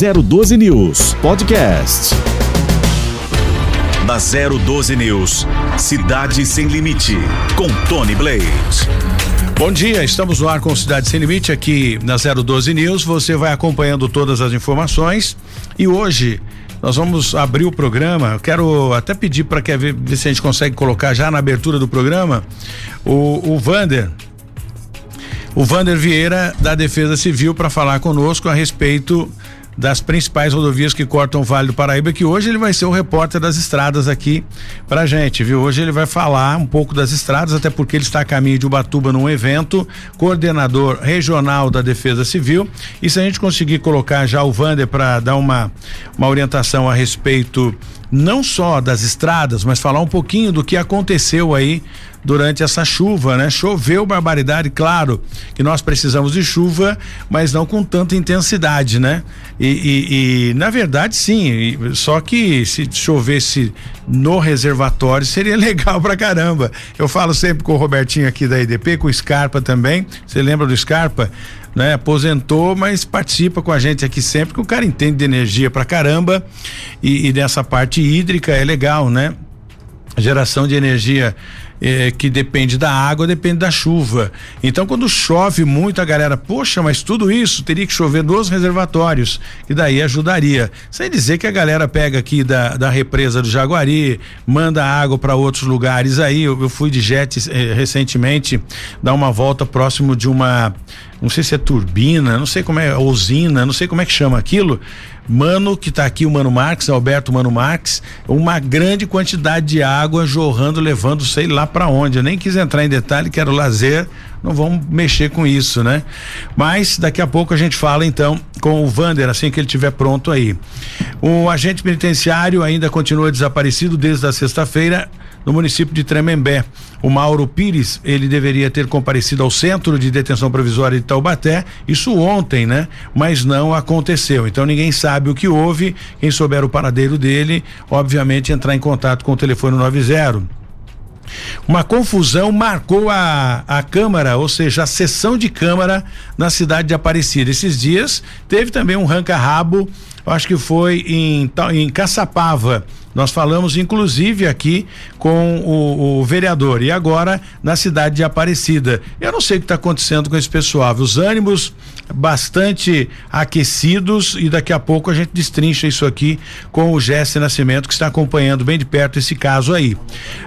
012 News Podcast. Na 012 News, Cidade Sem Limite, com Tony Blade. Bom dia, estamos no ar com Cidade Sem Limite aqui na 012 News. Você vai acompanhando todas as informações e hoje nós vamos abrir o programa. Eu quero até pedir para que ver se a gente consegue colocar já na abertura do programa o, o Vander. O Vander Vieira da Defesa Civil para falar conosco a respeito das principais rodovias que cortam o Vale do Paraíba, que hoje ele vai ser o repórter das estradas aqui pra gente, viu? Hoje ele vai falar um pouco das estradas, até porque ele está a caminho de Ubatuba num evento, coordenador regional da Defesa Civil. E se a gente conseguir colocar já o Vander para dar uma, uma orientação a respeito não só das estradas, mas falar um pouquinho do que aconteceu aí durante essa chuva, né? Choveu barbaridade, claro que nós precisamos de chuva, mas não com tanta intensidade, né? E, e, e na verdade sim, só que se chovesse no reservatório seria legal pra caramba. Eu falo sempre com o Robertinho aqui da EDP, com o Scarpa também. Você lembra do Scarpa? Né? Aposentou, mas participa com a gente aqui sempre, que o cara entende de energia pra caramba e, e dessa parte hídrica é legal, né? Geração de energia eh, que depende da água, depende da chuva. Então, quando chove muito, a galera, poxa, mas tudo isso teria que chover nos reservatórios, que daí ajudaria. Sem dizer que a galera pega aqui da, da represa do Jaguari, manda água para outros lugares aí. Eu, eu, fui de jet eh, recentemente dar uma volta próximo de uma não sei se é turbina, não sei como é, usina, não sei como é que chama aquilo. Mano, que está aqui, o Mano Marques, Alberto Mano Marques, uma grande quantidade de água jorrando, levando sei lá para onde. Eu nem quis entrar em detalhe, quero lazer, não vamos mexer com isso, né? Mas daqui a pouco a gente fala então com o Vander, assim que ele estiver pronto aí. O agente penitenciário ainda continua desaparecido desde a sexta-feira no município de Tremembé. O Mauro Pires, ele deveria ter comparecido ao Centro de Detenção Provisória de Taubaté, isso ontem, né? Mas não aconteceu. Então ninguém sabe o que houve. Quem souber o paradeiro dele, obviamente entrar em contato com o telefone 90. Uma confusão marcou a, a Câmara, ou seja, a sessão de Câmara na cidade de Aparecida. Esses dias teve também um ranca-rabo, acho que foi em, em Caçapava nós falamos, inclusive, aqui com o, o, vereador e agora na cidade de Aparecida. Eu não sei o que está acontecendo com esse pessoal. Os ânimos bastante aquecidos e daqui a pouco a gente destrincha isso aqui com o Jesse Nascimento que está acompanhando bem de perto esse caso aí.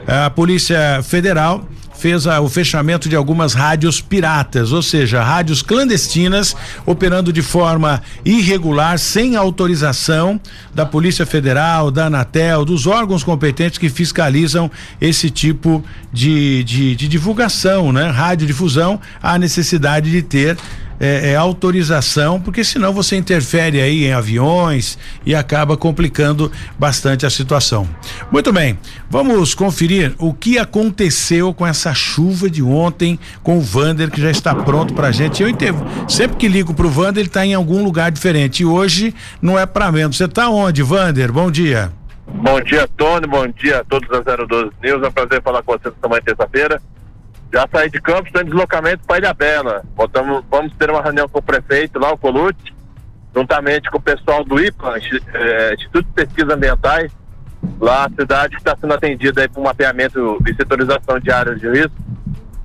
A Polícia Federal fez a, o fechamento de algumas rádios piratas, ou seja, rádios clandestinas operando de forma irregular, sem autorização da Polícia Federal, da Anatel, dos órgãos competentes que fiscalizam esse tipo de, de, de divulgação, né? Radiodifusão, a necessidade de ter é, é, autorização, porque senão você interfere aí em aviões e acaba complicando bastante a situação. Muito bem, vamos conferir o que aconteceu com essa chuva de ontem com o Vander, que já está pronto pra gente. Eu entendo, sempre que ligo pro Vander, ele está em algum lugar diferente. E hoje não é para menos. Você está onde, Vander? Bom dia. Bom dia, Tony. Bom dia a todos da 012 News. É um prazer falar com você nesta manhã terça-feira. Já saí de Campos, estou em deslocamento para Ilha Bela. Botamos, vamos ter uma reunião com o prefeito lá, o Colute, juntamente com o pessoal do IPA, é, Instituto de Pesquisas Ambientais, lá a cidade que está sendo atendida aí por mapeamento e setorização de áreas de risco.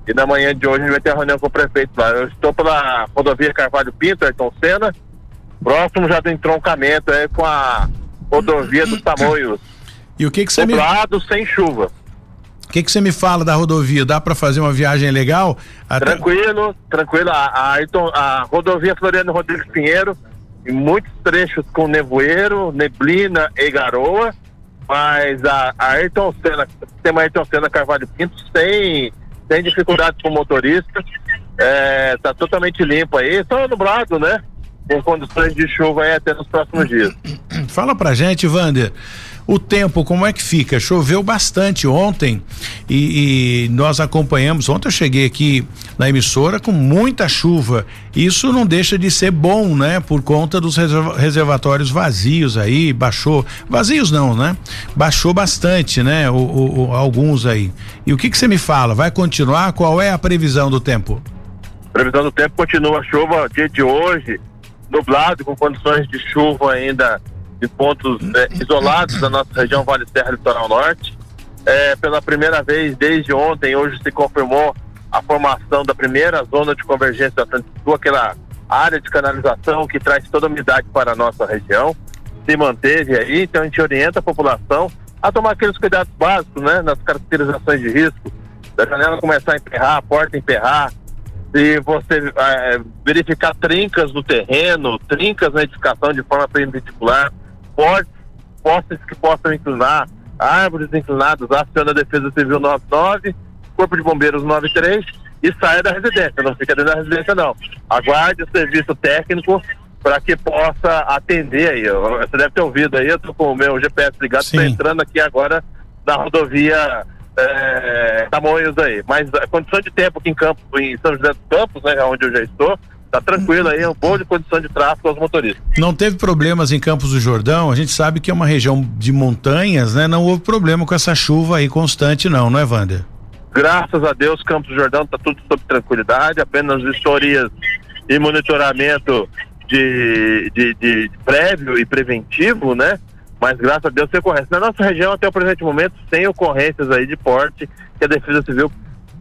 E na manhã de hoje a gente vai ter uma reunião com o prefeito lá. Eu estou pela rodovia Carvalho Pinto, Ayrton Senna, próximo já do entroncamento aí com a rodovia dos Tamoios. E o que que você me... sem chuva. O que que você me fala da rodovia? Dá para fazer uma viagem legal? Até... Tranquilo, tranquilo. A, a, a rodovia Floriano Rodrigues Pinheiro, em muitos trechos com nevoeiro, neblina e garoa, mas a, a Ayrton Senna, sistema Ayrton Senna Carvalho Pinto, sem, sem dificuldade com o motorista, é, tá totalmente limpo aí, só nublado, né? Com condições de chuva aí até nos próximos dias. Fala pra gente, Wander. O tempo, como é que fica? Choveu bastante ontem e, e, nós acompanhamos. Ontem eu cheguei aqui na emissora com muita chuva. Isso não deixa de ser bom, né? Por conta dos reservatórios vazios aí, baixou. Vazios não, né? Baixou bastante, né? O, o, o alguns aí. E o que que você me fala? Vai continuar? Qual é a previsão do tempo? Previsão do tempo continua chuva dia de hoje nublado, com condições de chuva ainda em pontos é, isolados da nossa região Vale Serra Litoral Norte. É, pela primeira vez desde ontem, hoje se confirmou a formação da primeira zona de convergência da Atlântico Sul, aquela área de canalização que traz toda a umidade para a nossa região. Se manteve aí, então a gente orienta a população a tomar aqueles cuidados básicos, né, nas caracterizações de risco, da janela começar a emperrar, a porta emperrar, se você é, verificar trincas no terreno, trincas na edificação de forma perpendicular, portas, postes que possam inclinar, árvores inclinadas, aciona a Defesa Civil 99, Corpo de Bombeiros 93 e saia da residência, não fica dentro da residência não. Aguarde o serviço técnico para que possa atender aí. Você deve ter ouvido aí, eu tô com o meu GPS ligado, estou entrando aqui agora na rodovia é, Tamoios aí. Mas a condição de tempo aqui em Campos, em São José dos Campos, né, onde eu já estou, tá tranquilo aí, é um boa de condição de tráfego aos motoristas. Não teve problemas em Campos do Jordão, a gente sabe que é uma região de montanhas, né? Não houve problema com essa chuva aí constante não, não é, Wander? Graças a Deus, Campos do Jordão tá tudo sob tranquilidade, apenas vistorias e monitoramento de, de, de prévio e preventivo, né? Mas graças a Deus tem ocorrência. Na nossa região, até o presente momento, sem ocorrências aí de porte, que a Defesa Civil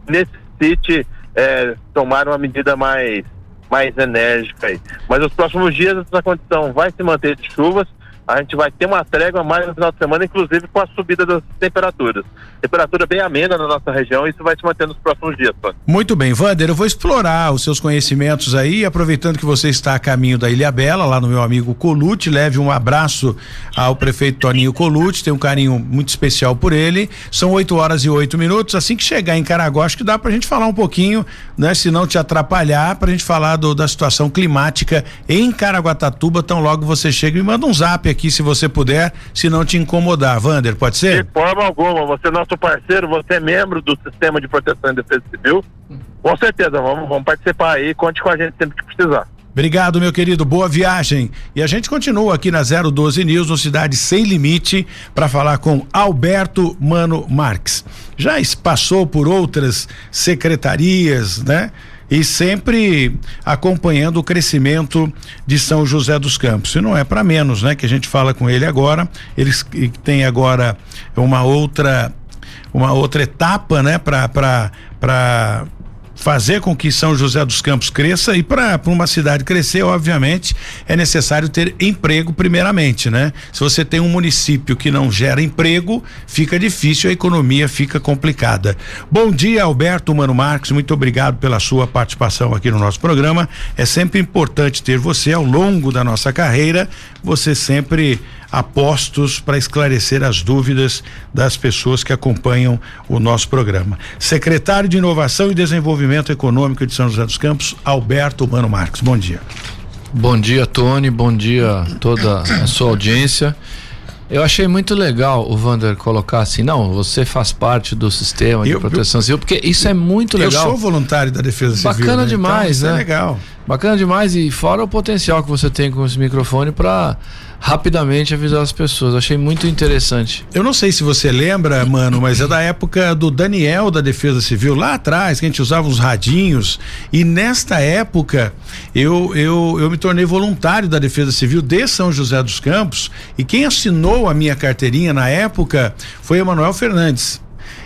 necessite é, tomar uma medida mais, mais enérgica aí. Mas nos próximos dias essa condição vai se manter de chuvas, a gente vai ter uma trégua mais no final de semana, inclusive com a subida das temperaturas. Temperatura bem amena na nossa região e isso vai se manter nos próximos dias. Muito bem, Vander, eu vou explorar os seus conhecimentos aí, aproveitando que você está a caminho da Ilha Bela, lá no meu amigo Colute, leve um abraço ao prefeito Toninho Colute, tem um carinho muito especial por ele. São 8 horas e oito minutos. Assim que chegar em Caraguá, acho que dá pra gente falar um pouquinho, né? Se não te atrapalhar, pra gente falar do, da situação climática em Caraguatatuba. Tão logo você chega e manda um zap aqui aqui se você puder, se não te incomodar. Vander, pode ser? De forma alguma, você é nosso parceiro, você é membro do Sistema de Proteção e Defesa Civil. Com certeza, vamos, vamos participar aí, conte com a gente sempre que precisar. Obrigado, meu querido. Boa viagem. E a gente continua aqui na 012 News, no Cidade Sem Limite, para falar com Alberto Mano Marques. Já passou por outras secretarias, né? E sempre acompanhando o crescimento de São José dos Campos. E não é para menos, né? Que a gente fala com ele agora. Eles têm agora uma outra uma outra etapa, né? Para para fazer com que São José dos Campos cresça e para uma cidade crescer, obviamente, é necessário ter emprego primeiramente, né? Se você tem um município que não gera emprego, fica difícil, a economia fica complicada. Bom dia, Alberto Mano Marques, muito obrigado pela sua participação aqui no nosso programa. É sempre importante ter você ao longo da nossa carreira, você sempre apostos para esclarecer as dúvidas das pessoas que acompanham o nosso programa. Secretário de Inovação e Desenvolvimento Econômico de São José dos Campos, Alberto Mano Marques. Bom dia. Bom dia, Tony. Bom dia a toda a sua audiência. Eu achei muito legal o Vander colocar assim, não, você faz parte do sistema de eu, proteção civil, porque isso é muito legal. Eu sou voluntário da Defesa Civil. Bacana né? demais, então, né? é legal. Bacana demais e fora o potencial que você tem com esse microfone para rapidamente avisar as pessoas. Achei muito interessante. Eu não sei se você lembra, mano, mas é da época do Daniel da Defesa Civil, lá atrás, que a gente usava uns radinhos. E nesta época, eu, eu, eu me tornei voluntário da Defesa Civil de São José dos Campos. E quem assinou a minha carteirinha na época foi Emanuel Fernandes.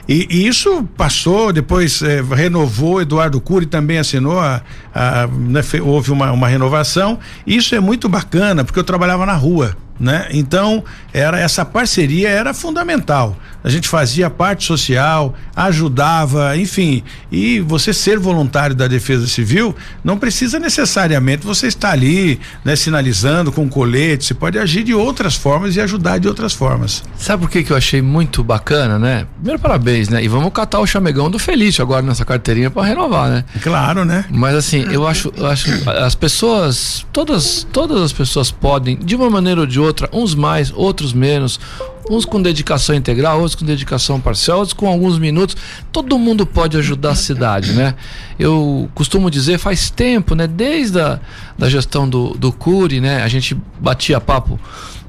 E, e, isso passou, depois eh, renovou, Eduardo Cury também assinou, a, a, né, houve uma, uma renovação. Isso é muito bacana, porque eu trabalhava na rua né? Então, era essa parceria era fundamental. A gente fazia parte social, ajudava, enfim. E você ser voluntário da Defesa Civil não precisa necessariamente você estar ali, né, sinalizando com colete, você pode agir de outras formas e ajudar de outras formas. Sabe por que que eu achei muito bacana, né? Primeiro parabéns, né? E vamos catar o chamegão do Felício agora nessa carteirinha para renovar, né? Claro, né? Mas assim, eu acho, eu acho as pessoas, todas todas as pessoas podem de uma maneira ou de outra, uns mais, outros menos, uns com dedicação integral, outros com dedicação parcial, outros com alguns minutos. Todo mundo pode ajudar a cidade, né? Eu costumo dizer, faz tempo, né? Desde a da gestão do, do Cury, né? A gente batia papo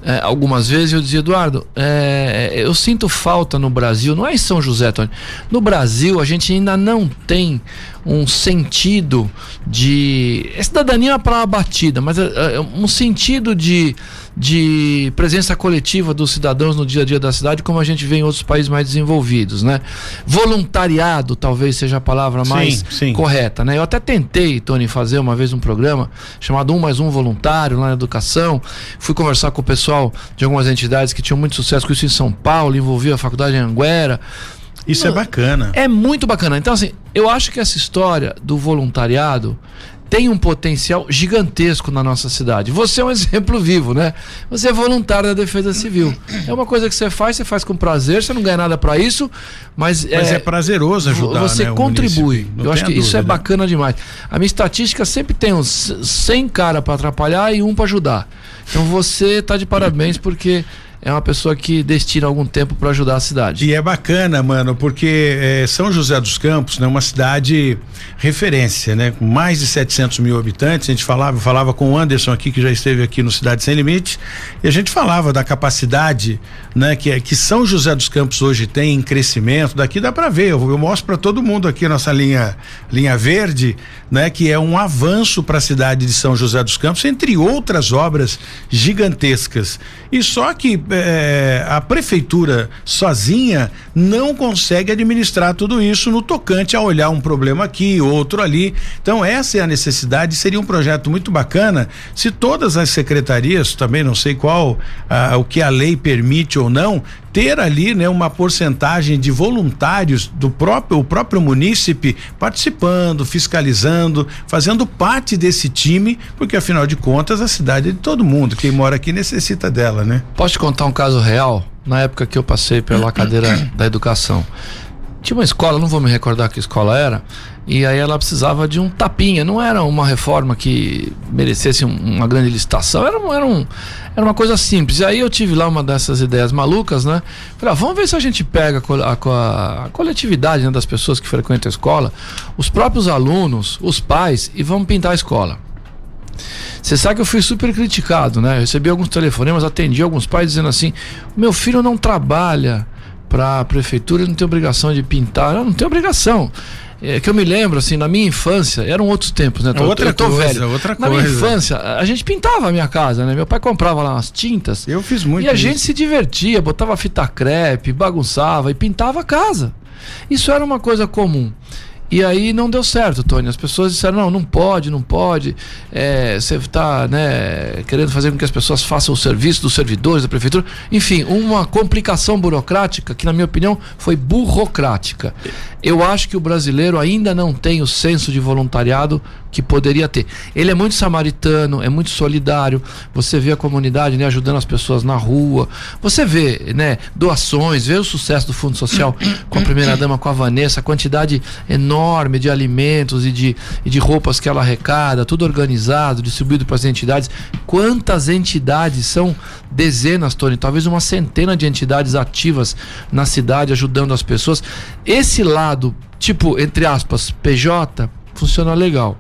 é, algumas vezes eu dizia, Eduardo, é, eu sinto falta no Brasil, não é em São José, Tony. No Brasil a gente ainda não tem um sentido de. É cidadania é uma palavra batida, mas é, é um sentido de, de presença coletiva dos cidadãos no dia a dia da cidade, como a gente vê em outros países mais desenvolvidos, né? Voluntariado talvez seja a palavra mais sim, sim. correta, né? Eu até tentei, Tony, fazer uma vez um programa chamado Um Mais Um Voluntário lá na educação. Fui conversar com o pessoal de algumas entidades que tinham muito sucesso com isso em São Paulo, envolvia a faculdade em Anguera. Isso é bacana. É muito bacana. Então, assim, eu acho que essa história do voluntariado tem um potencial gigantesco na nossa cidade. Você é um exemplo vivo, né? Você é voluntário da Defesa Civil. É uma coisa que você faz, você faz com prazer, você não ganha nada para isso, mas, mas é, é, prazeroso ajudar. Você né, contribui. Eu acho que dúvida. isso é bacana demais. A minha estatística sempre tem uns 100 cara para atrapalhar e um para ajudar. Então você tá de parabéns porque é uma pessoa que destina algum tempo para ajudar a cidade. E é bacana, mano, porque é, São José dos Campos é né, uma cidade referência, né? Com mais de 700 mil habitantes. A gente falava, falava com o Anderson aqui, que já esteve aqui no Cidade Sem Limite, e a gente falava da capacidade, né? Que, que São José dos Campos hoje tem em crescimento. Daqui dá para ver, eu, eu mostro para todo mundo aqui nossa linha, linha verde, né? Que é um avanço para a cidade de São José dos Campos, entre outras obras gigantescas. E só que é, a prefeitura sozinha não consegue administrar tudo isso no tocante a olhar um problema aqui, outro ali. Então, essa é a necessidade. Seria um projeto muito bacana se todas as secretarias, também não sei qual, ah, o que a lei permite ou não, ter ali né, uma porcentagem de voluntários do próprio o próprio munícipe participando, fiscalizando, fazendo parte desse time, porque afinal de contas a cidade é de todo mundo, quem mora aqui necessita dela, né? Posso te contar um caso real? Na época que eu passei pela cadeira da educação. Tinha uma escola, não vou me recordar que escola era, e aí ela precisava de um tapinha. Não era uma reforma que merecesse um, uma grande licitação, era, era, um, era uma coisa simples. E aí eu tive lá uma dessas ideias malucas, né? Falei, ah, vamos ver se a gente pega a, a, a coletividade né, das pessoas que frequentam a escola, os próprios alunos, os pais, e vamos pintar a escola. Você sabe que eu fui super criticado, né? Eu recebi alguns telefonemas, atendi alguns pais dizendo assim: meu filho não trabalha para a prefeitura, não tem obrigação de pintar. Eu não tem obrigação. É, que eu me lembro, assim, na minha infância, eram outros tempos, né? Tô, outra eu tô coisa, velho. outra na coisa. minha infância, a gente pintava a minha casa, né? Meu pai comprava lá umas tintas. Eu fiz muito E a isso. gente se divertia, botava fita crepe, bagunçava e pintava a casa. Isso era uma coisa comum. E aí não deu certo, Tony. As pessoas disseram: não, não pode, não pode. É, você está né, querendo fazer com que as pessoas façam o serviço dos servidores da prefeitura. Enfim, uma complicação burocrática que, na minha opinião, foi burocrática. Eu acho que o brasileiro ainda não tem o senso de voluntariado que poderia ter. Ele é muito samaritano, é muito solidário. Você vê a comunidade né, ajudando as pessoas na rua. Você vê né, doações, vê o sucesso do Fundo Social com a primeira dama, com a Vanessa, a quantidade enorme de alimentos e de, e de roupas que ela arrecada, tudo organizado, distribuído para as entidades. Quantas entidades são dezenas, Tony, talvez uma centena de entidades ativas na cidade ajudando as pessoas. Esse lado, tipo, entre aspas, PJ, funciona legal.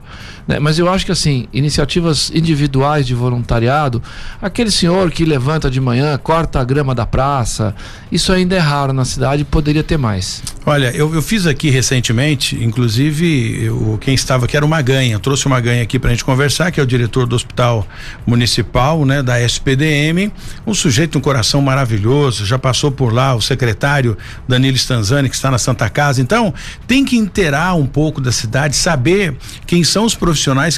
Né? Mas eu acho que assim, iniciativas individuais de voluntariado, aquele senhor que levanta de manhã, corta a grama da praça, isso ainda é raro na cidade poderia ter mais. Olha, eu, eu fiz aqui recentemente, inclusive eu, quem estava aqui era o Maganha, trouxe o Maganha aqui para a gente conversar, que é o diretor do Hospital Municipal, né, da SPDM, um sujeito, um coração maravilhoso, já passou por lá o secretário Danilo Stanzani, que está na Santa Casa, então tem que inteirar um pouco da cidade, saber quem são os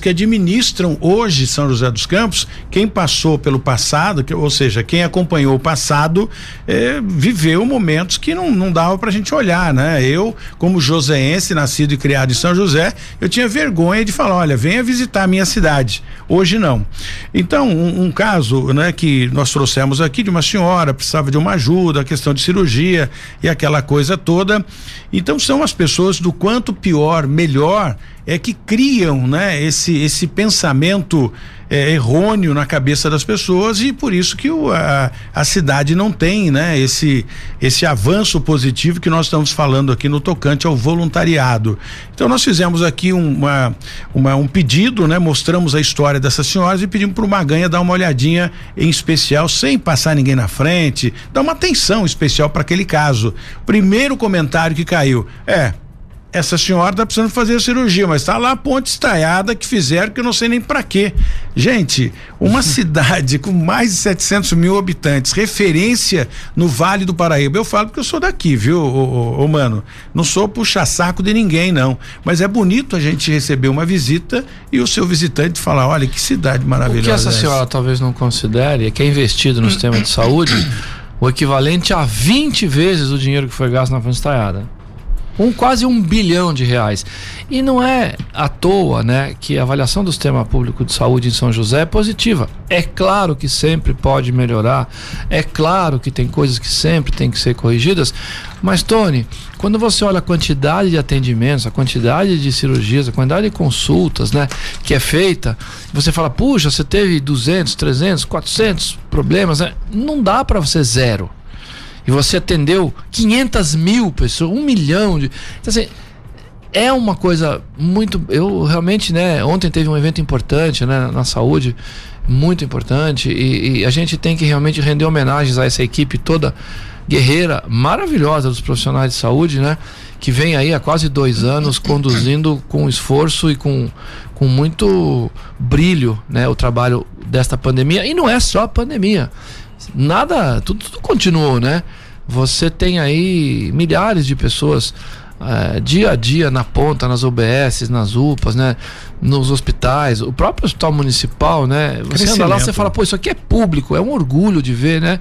que administram hoje São José dos Campos, quem passou pelo passado, que, ou seja, quem acompanhou o passado, eh, viveu momentos que não, não dava para a gente olhar, né? Eu, como joseense, nascido e criado em São José, eu tinha vergonha de falar, olha, venha visitar a minha cidade. Hoje não. Então, um, um caso, né, que nós trouxemos aqui de uma senhora, precisava de uma ajuda, a questão de cirurgia e aquela coisa toda. Então, são as pessoas do quanto pior, melhor é que criam, né, esse esse pensamento é, errôneo na cabeça das pessoas e por isso que o, a, a cidade não tem, né, esse esse avanço positivo que nós estamos falando aqui no tocante ao voluntariado. Então nós fizemos aqui uma, uma um pedido, né, mostramos a história dessas senhoras e pedimos para o Maganha dar uma olhadinha em especial, sem passar ninguém na frente, dar uma atenção especial para aquele caso. Primeiro comentário que caiu é essa senhora tá precisando fazer a cirurgia, mas tá lá a ponte estaiada que fizeram que eu não sei nem para quê. Gente, uma cidade com mais de 700 mil habitantes, referência no Vale do Paraíba. Eu falo porque eu sou daqui, viu, ô, ô, ô mano? Não sou puxa-saco de ninguém, não. Mas é bonito a gente receber uma visita e o seu visitante falar: olha que cidade maravilhosa. O que essa senhora essa. talvez não considere é que é investido no sistema de saúde o equivalente a 20 vezes o dinheiro que foi gasto na ponte estaiada um quase um bilhão de reais. E não é à toa né, que a avaliação do sistema público de saúde em São José é positiva. É claro que sempre pode melhorar, é claro que tem coisas que sempre tem que ser corrigidas, mas Tony, quando você olha a quantidade de atendimentos, a quantidade de cirurgias, a quantidade de consultas né, que é feita, você fala, puxa, você teve 200, 300, 400 problemas, né? não dá para você zero e você atendeu 500 mil pessoas, um milhão de. Então, assim, é uma coisa muito. Eu realmente, né? Ontem teve um evento importante né, na saúde, muito importante, e, e a gente tem que realmente render homenagens a essa equipe toda guerreira, maravilhosa dos profissionais de saúde, né? Que vem aí há quase dois anos conduzindo com esforço e com, com muito brilho, né? O trabalho desta pandemia. E não é só a pandemia nada, tudo, tudo continuou, né? Você tem aí milhares de pessoas é, dia a dia na ponta, nas OBS, nas UPAs, né? Nos hospitais, o próprio hospital municipal, né? Você anda lá, você fala, pô, isso aqui é público, é um orgulho de ver, né?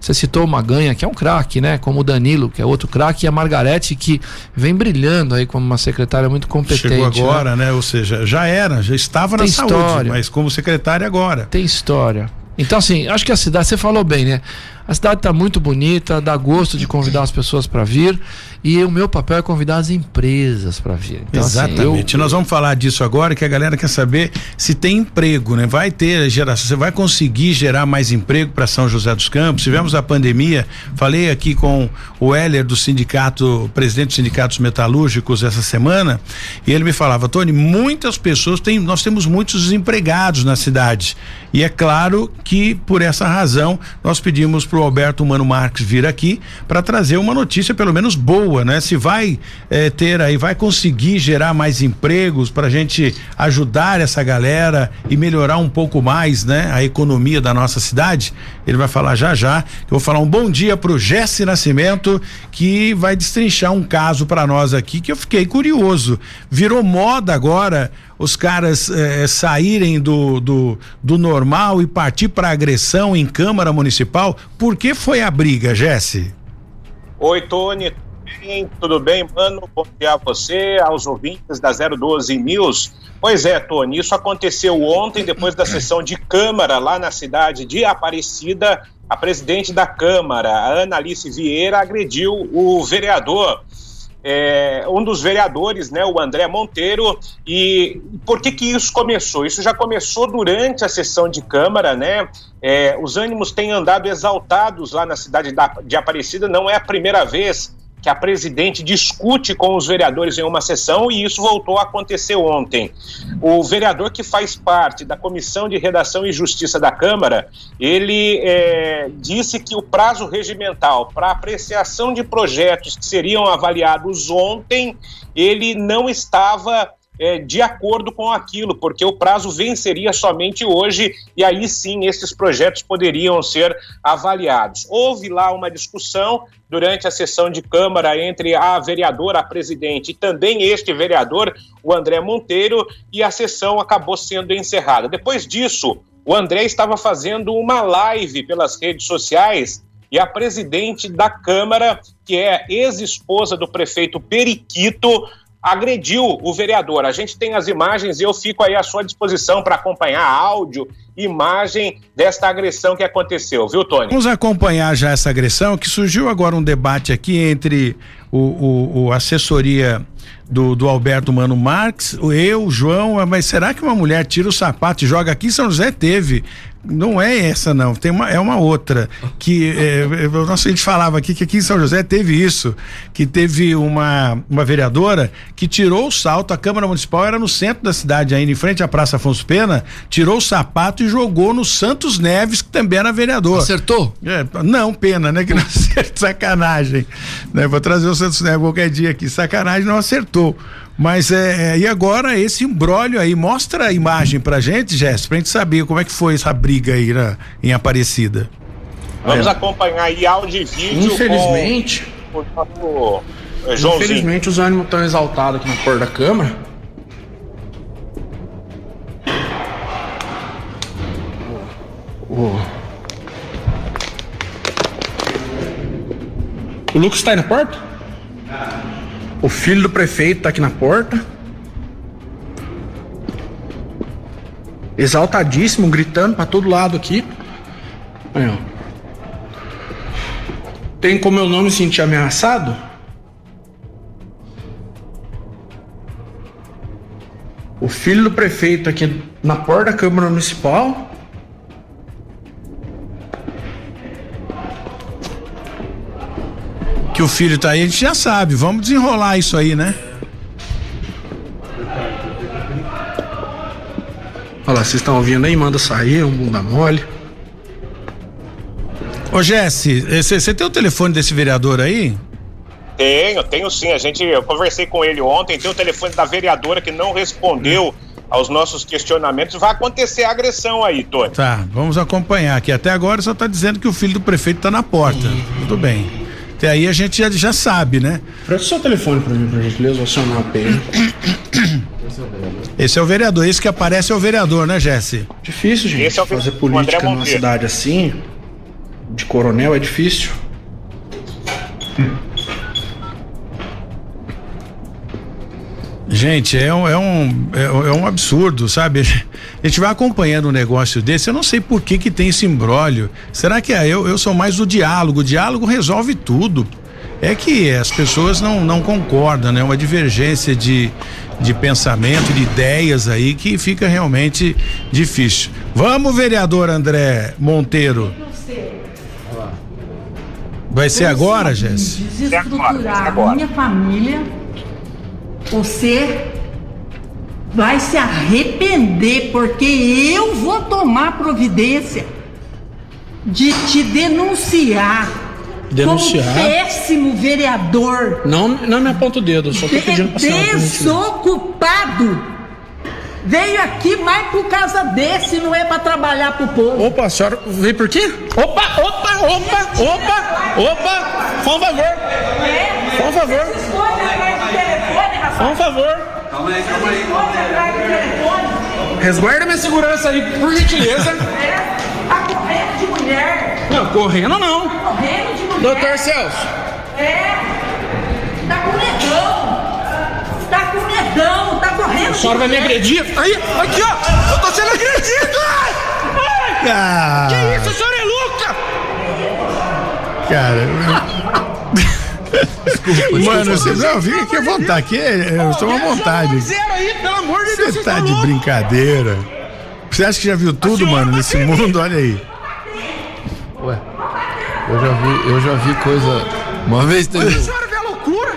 Você citou o Maganha, que é um craque, né? Como o Danilo, que é outro craque, e a Margarete, que vem brilhando aí como uma secretária muito competente. Chegou né? agora, né? né? Ou seja, já era, já estava Tem na história. saúde, mas como secretária agora. Tem história. Então, assim, acho que a cidade, você falou bem, né? A cidade está muito bonita, dá gosto de convidar as pessoas para vir. E o meu papel é convidar as empresas para vir. Então, assim, Exatamente. Assim, eu... Nós vamos falar disso agora, que a galera quer saber se tem emprego, né? Vai ter geração, você vai conseguir gerar mais emprego para São José dos Campos. Tivemos a pandemia, falei aqui com o Heller do sindicato, presidente dos sindicatos metalúrgicos essa semana, e ele me falava, Tony, muitas pessoas têm, nós temos muitos desempregados na cidade. E é claro que por essa razão nós pedimos para o Alberto Mano Marques vir aqui para trazer uma notícia pelo menos boa né? Se vai é, ter aí, vai conseguir gerar mais empregos para a gente ajudar essa galera e melhorar um pouco mais, né? A economia da nossa cidade. Ele vai falar já já. Eu vou falar um bom dia pro Jesse Nascimento que vai destrinchar um caso para nós aqui que eu fiquei curioso. Virou moda agora os caras eh, saírem do, do, do normal e partir para agressão em Câmara Municipal. Por que foi a briga, Jesse? Oi, Tony? Tudo bem, mano? Bom dia a você, aos ouvintes da 012 News. Pois é, Tony, isso aconteceu ontem, depois da sessão de Câmara lá na cidade de Aparecida. A presidente da Câmara, Ana Alice Vieira, agrediu o vereador é, um dos vereadores, né, o André Monteiro, e por que que isso começou? Isso já começou durante a sessão de Câmara, né, é, os ânimos têm andado exaltados lá na cidade de Aparecida, não é a primeira vez que a presidente discute com os vereadores em uma sessão e isso voltou a acontecer ontem. O vereador que faz parte da Comissão de Redação e Justiça da Câmara, ele é, disse que o prazo regimental para apreciação de projetos que seriam avaliados ontem, ele não estava é, de acordo com aquilo, porque o prazo venceria somente hoje e aí sim esses projetos poderiam ser avaliados. Houve lá uma discussão durante a sessão de Câmara entre a vereadora, a presidente, e também este vereador, o André Monteiro, e a sessão acabou sendo encerrada. Depois disso, o André estava fazendo uma live pelas redes sociais e a presidente da Câmara, que é ex-esposa do prefeito Periquito, agrediu o vereador. A gente tem as imagens e eu fico aí à sua disposição para acompanhar áudio, imagem desta agressão que aconteceu, viu, Tony? Vamos acompanhar já essa agressão, que surgiu agora um debate aqui entre o, o, o assessoria do, do Alberto Mano Marques, eu, João, mas será que uma mulher tira o sapato e joga aqui? São José teve. Não é essa, não. Tem uma, é uma outra. Que é, é, nossa, a gente falava aqui que aqui em São José teve isso. Que teve uma, uma vereadora que tirou o salto, a Câmara Municipal era no centro da cidade, ainda em frente à Praça Afonso Pena, tirou o sapato e jogou no Santos Neves, que também era vereador. Acertou? É, não, pena, né? Que não acertou. Sacanagem. Né? Vou trazer o Santos Neves qualquer dia aqui. Sacanagem, não acertou. Mas é, é, e agora esse embrólio aí, mostra a imagem pra gente, Jéssica, pra gente saber como é que foi essa briga aí na, em Aparecida. Vamos é. acompanhar aí áudio e vídeo. Infelizmente. Com o Infelizmente os ânimos estão exaltados aqui na porta da Câmara. O, o Lucas tá aí na porta? O filho do prefeito tá aqui na porta. Exaltadíssimo, gritando para todo lado aqui. Aí, ó. Tem como eu não me sentir ameaçado? O filho do prefeito aqui na porta da Câmara Municipal que o filho tá aí, a gente já sabe. Vamos desenrolar isso aí, né? Olha lá, vocês estão ouvindo aí? Manda sair, é um bunda mole. Ô Jesse, você tem o telefone desse vereador aí? Tenho, tenho sim. A gente, eu conversei com ele ontem, tem o telefone da vereadora que não respondeu aos nossos questionamentos. Vai acontecer a agressão aí, Tony. Tá, vamos acompanhar aqui. Até agora só tá dizendo que o filho do prefeito tá na porta. Tudo bem. Até aí a gente já, já sabe, né? Presta seu telefone pra mim, pra gente acionar a pena. Esse é o vereador, esse que aparece é o vereador, né, Jesse? Difícil, gente. É Fazer política numa cidade assim, de coronel, é difícil. Gente, é um, é um, é, é um absurdo, sabe? A gente vai acompanhando um negócio desse, eu não sei por que que tem esse embrólio. Será que é, eu, eu sou mais do diálogo? O diálogo resolve tudo. É que as pessoas não, não concordam, né? Uma divergência de, de pensamento, de ideias aí que fica realmente difícil. Vamos, vereador André Monteiro. Vai ser agora, Jéssica? Desestruturar a minha família você vai se arrepender, porque eu vou tomar providência de te denunciar. Denunciar? Como péssimo vereador. Não, não me aponta o dedo, só tô pedindo pra Desocupado. Veio aqui mais por causa desse, não é para trabalhar pro povo. Opa, a senhora veio por quê? Opa, opa, opa, opa, opa, por favor. É, por favor. Por favor. Calma aí, calma aí. Resguarda minha segurança aí, por gentileza. É, tá correndo de mulher. Não, correndo não. Tá correndo de mulher. Doutor Celso. É. Tá com medão. Tá com medão, tá correndo. A senhora vai me agredir? Aí, aqui ó. Eu tô sendo agredido. Ai. Ah. Que isso, a senhora é louca? Cara. Desculpa, Mano, você não, fica aqui à vontade. Aqui é, eu estou à vontade. Aí, pelo amor de Deus, você tá de brincadeira. Você acha que já viu tudo, mano, nesse mundo? Olha aí. Ué, eu já vi, eu já vi coisa. Uma vez teve. A senhora vê a loucura?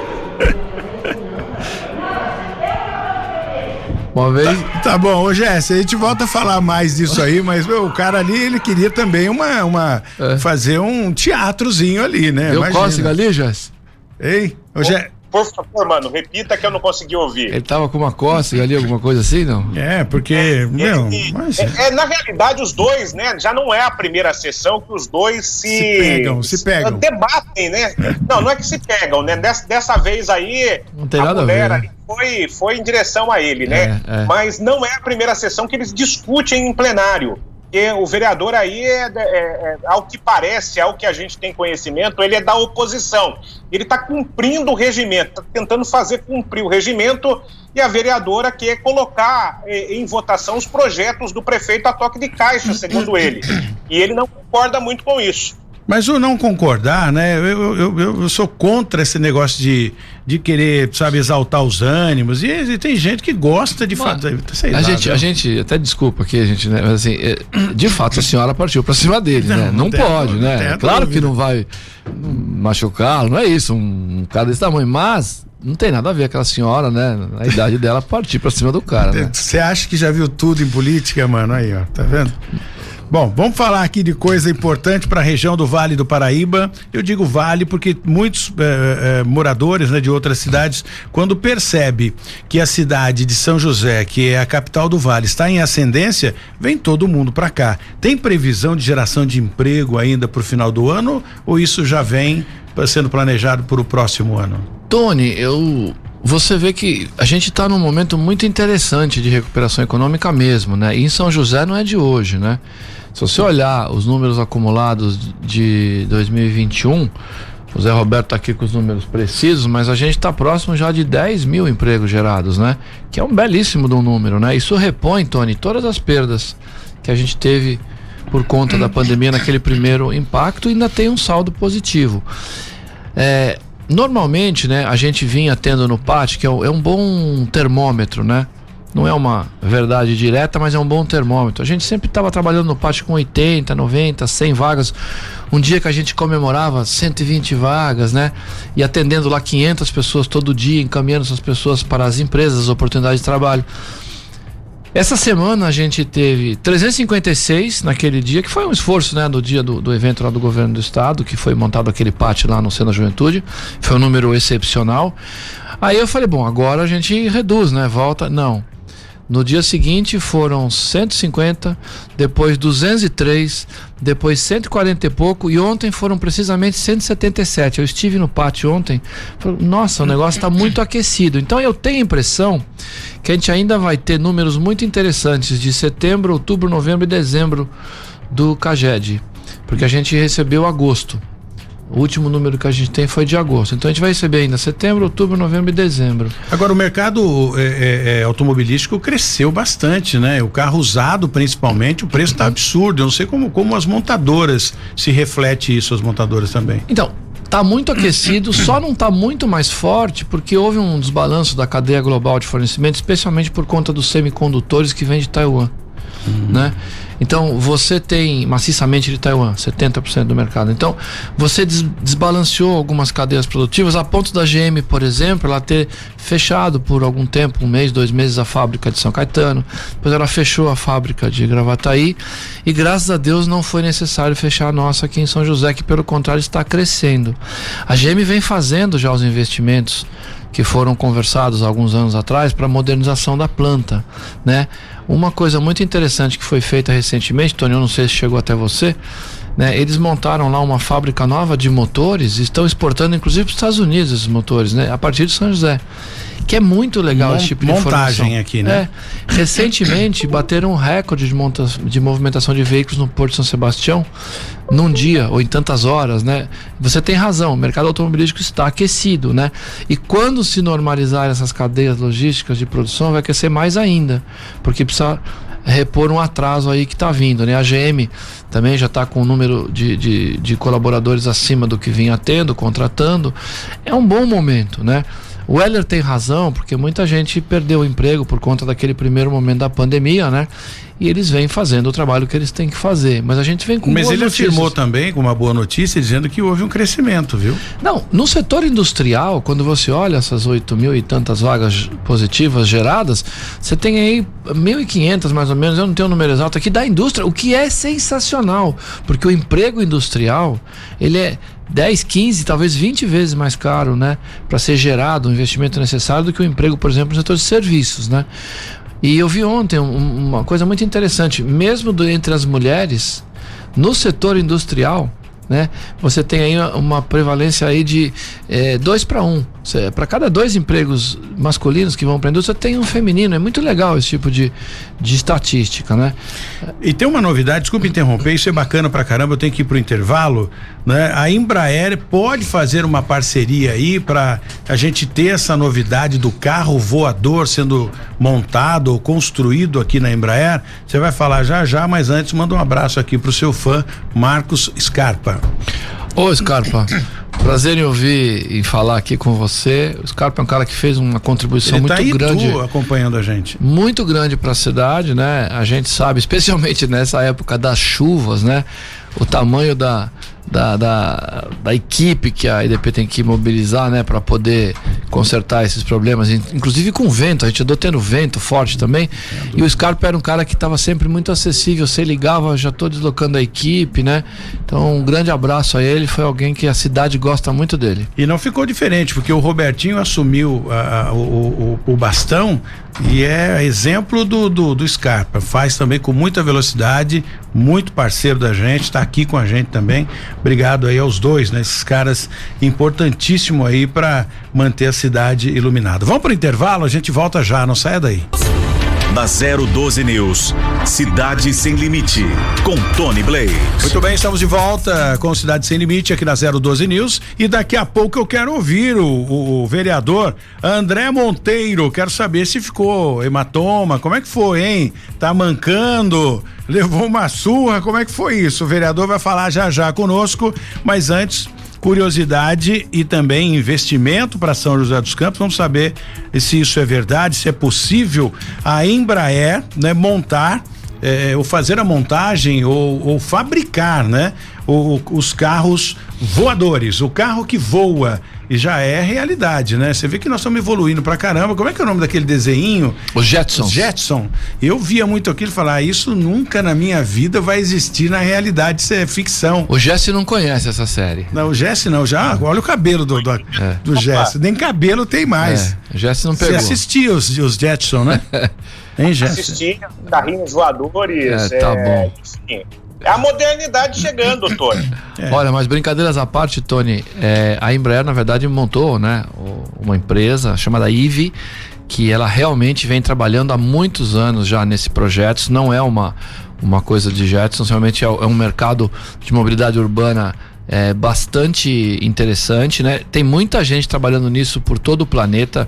Uma vez. Tá, tá bom, ô Jesse, a gente volta a falar mais disso aí, mas meu, o cara ali, ele queria também uma. uma é. fazer um teatrozinho ali, né? Deu cócega ali, Jesse? Ei, hoje é. Por favor, mano, repita que eu não consegui ouvir. Ele tava com uma cócega ali, alguma coisa assim, não? É, porque, é, meu, mas... é, é, na realidade, os dois, né, já não é a primeira sessão que os dois se... Se pegam, se pegam. Debatem, né? Não, não é que se pegam, né? Dessa, dessa vez aí, não tem a nada mulher a ver, né? foi, foi em direção a ele, né? É, é. Mas não é a primeira sessão que eles discutem em plenário porque o vereador aí, é, é, é, ao que parece, ao que a gente tem conhecimento, ele é da oposição. Ele está cumprindo o regimento, está tentando fazer cumprir o regimento e a vereadora quer colocar é, em votação os projetos do prefeito a toque de caixa, segundo ele. E ele não concorda muito com isso. Mas o não concordar, né? Eu, eu, eu, sou contra esse negócio de, de querer, sabe, exaltar os ânimos. E, e tem gente que gosta de fazer. A, gente, a gente, até desculpa aqui, a gente, né? Mas assim, é, de fato a senhora partiu pra cima dele, não, né? Não, não pode, não, né? Claro que não vai machucá-lo, não é isso, um, um cara desse tamanho, mas não tem nada a ver aquela senhora, né? A idade dela partir pra cima do cara, né? Você acha que já viu tudo em política, mano? Aí, ó, tá vendo? Bom, vamos falar aqui de coisa importante para a região do Vale do Paraíba. Eu digo Vale porque muitos eh, eh, moradores né, de outras cidades, quando percebe que a cidade de São José, que é a capital do Vale, está em ascendência, vem todo mundo para cá. Tem previsão de geração de emprego ainda para o final do ano ou isso já vem sendo planejado para o próximo ano? Tony, eu você vê que a gente está num momento muito interessante de recuperação econômica mesmo, né? E em São José não é de hoje, né? Se você olhar os números acumulados de 2021, o Zé Roberto está aqui com os números precisos, mas a gente está próximo já de 10 mil empregos gerados, né? Que é um belíssimo um número, né? Isso repõe, Tony, todas as perdas que a gente teve por conta da pandemia naquele primeiro impacto e ainda tem um saldo positivo. É, normalmente, né, a gente vinha tendo no pátio, que é um, é um bom termômetro, né? não é uma verdade direta, mas é um bom termômetro. A gente sempre estava trabalhando no pátio com 80, 90, 100 vagas. Um dia que a gente comemorava 120 vagas, né? E atendendo lá 500 pessoas todo dia, encaminhando essas pessoas para as empresas, as oportunidades de trabalho. Essa semana a gente teve 356 naquele dia, que foi um esforço, né, do dia do, do evento lá do governo do estado, que foi montado aquele pátio lá no Centro da Juventude. Foi um número excepcional. Aí eu falei, bom, agora a gente reduz, né? Volta. Não. No dia seguinte foram 150, depois 203, depois 140 e pouco e ontem foram precisamente 177. Eu estive no pátio ontem, falei, nossa, o negócio está muito aquecido. Então eu tenho a impressão que a gente ainda vai ter números muito interessantes de setembro, outubro, novembro e dezembro do Caged, porque a gente recebeu agosto. O último número que a gente tem foi de agosto. Então a gente vai receber ainda setembro, outubro, novembro e dezembro. Agora, o mercado é, é, é, automobilístico cresceu bastante, né? O carro usado, principalmente, o preço está absurdo. Eu não sei como, como as montadoras se reflete isso, as montadoras também. Então, está muito aquecido, só não está muito mais forte porque houve um desbalanço da cadeia global de fornecimento, especialmente por conta dos semicondutores que vem de Taiwan, uhum. né? Então, você tem maciçamente de Taiwan, 70% do mercado. Então, você des desbalanceou algumas cadeias produtivas, a ponto da GM, por exemplo, ela ter fechado por algum tempo, um mês, dois meses, a fábrica de São Caetano. Depois ela fechou a fábrica de Gravataí. E graças a Deus não foi necessário fechar a nossa aqui em São José, que pelo contrário está crescendo. A GM vem fazendo já os investimentos que foram conversados alguns anos atrás para modernização da planta, né? Uma coisa muito interessante que foi feita recentemente, Tony, eu não sei se chegou até você, né? Eles montaram lá uma fábrica nova de motores, estão exportando inclusive para os Estados Unidos esses motores, né? A partir de São José que é muito legal Mont, esse tipo de montagem aqui, né? É, recentemente bateram um recorde de, monta de movimentação de veículos no Porto de São Sebastião num dia ou em tantas horas, né? Você tem razão, o mercado automobilístico está aquecido, né? E quando se normalizar essas cadeias logísticas de produção, vai aquecer mais ainda, porque precisa repor um atraso aí que está vindo, né? A GM também já está com um número de, de, de colaboradores acima do que vinha tendo, contratando. É um bom momento, né? O Heller tem razão, porque muita gente perdeu o emprego por conta daquele primeiro momento da pandemia, né? E eles vêm fazendo o trabalho que eles têm que fazer. Mas a gente vem com Mas ele notícias. afirmou também, com uma boa notícia, dizendo que houve um crescimento, viu? Não, no setor industrial, quando você olha essas 8 mil e tantas vagas positivas geradas, você tem aí 1.500 mais ou menos, eu não tenho o um número exato aqui, da indústria, o que é sensacional, porque o emprego industrial, ele é 10, 15, talvez 20 vezes mais caro, né, para ser gerado o investimento necessário do que o emprego, por exemplo, no setor de serviços, né? E eu vi ontem um, uma coisa muito interessante, mesmo do, entre as mulheres, no setor industrial, né? Você tem aí uma prevalência aí de é, dois para um. Para cada dois empregos masculinos que vão para a indústria, tem um feminino. É muito legal esse tipo de, de estatística, né? E tem uma novidade, desculpe interromper, isso é bacana pra caramba, eu tenho que ir pro intervalo, né? A Embraer pode fazer uma parceria aí para a gente ter essa novidade do carro voador sendo montado ou construído aqui na Embraer. Você vai falar já já, mas antes manda um abraço aqui pro seu fã Marcos Scarpa. Ô Scarpa, prazer em ouvir e falar aqui com você. O Scarpa é um cara que fez uma contribuição Ele muito tá aí grande. tu acompanhando a gente. muito grande para a cidade, né? A gente sabe, especialmente nessa época das chuvas, né? O tamanho da, da, da, da equipe que a IDP tem que mobilizar, né? Para poder consertar esses problemas, in- inclusive com vento. A gente andou tendo vento forte também. E o Scarpa era um cara que estava sempre muito acessível. Você ligava, já estou deslocando a equipe, né? Então, um grande abraço a ele. Foi alguém que a cidade gosta muito dele. E não ficou diferente, porque o Robertinho assumiu o, o, o bastão e é exemplo do, do, do Scarpa. Faz também com muita velocidade, muito parceiro da gente, está aqui com a gente também. Obrigado aí aos dois, né? Esses caras importantíssimo aí para manter a cidade iluminada. Vamos para o intervalo, a gente volta já, não saia daí. Na 012 News, Cidade Sem Limite, com Tony Blaze. Muito bem, estamos de volta com Cidade Sem Limite aqui na 012 News e daqui a pouco eu quero ouvir o, o- o vereador André Monteiro. Quero saber se ficou hematoma, como é que foi, hein? Tá mancando, levou uma surra, como é que foi isso? O vereador vai falar já já conosco, mas antes curiosidade e também investimento para São José dos Campos. Vamos saber se isso é verdade, se é possível a Embraer, né, montar é, ou fazer a montagem ou, ou fabricar, né? O- os carros voadores, o carro que voa e já é realidade, né? Você vê que nós estamos evoluindo pra caramba. Como é que é o nome daquele desenho? Os Jetsons. Jetson. Eu via muito aquilo e falar, "Ah, isso nunca na minha vida vai existir na realidade, isso é ficção. O Jesse não conhece essa série. Não, o Jesse não, já, olha o cabelo do, do, do Jesse, nem cabelo tem mais. É, o Jesse não Você pegou. assistia os, os Jetson, né? hein, Jesse? Assistir carrinhos voadores. É, tá bom. enfim. É a modernidade chegando, Tony. É. Olha, mas brincadeiras à parte, Tony, é, a Embraer, na verdade, montou né, uma empresa chamada IVE, que ela realmente vem trabalhando há muitos anos já nesse projeto. Isso não é uma, uma coisa de Jetsons, realmente é, é um mercado de mobilidade urbana é, bastante interessante, né? Tem muita gente trabalhando nisso por todo o planeta,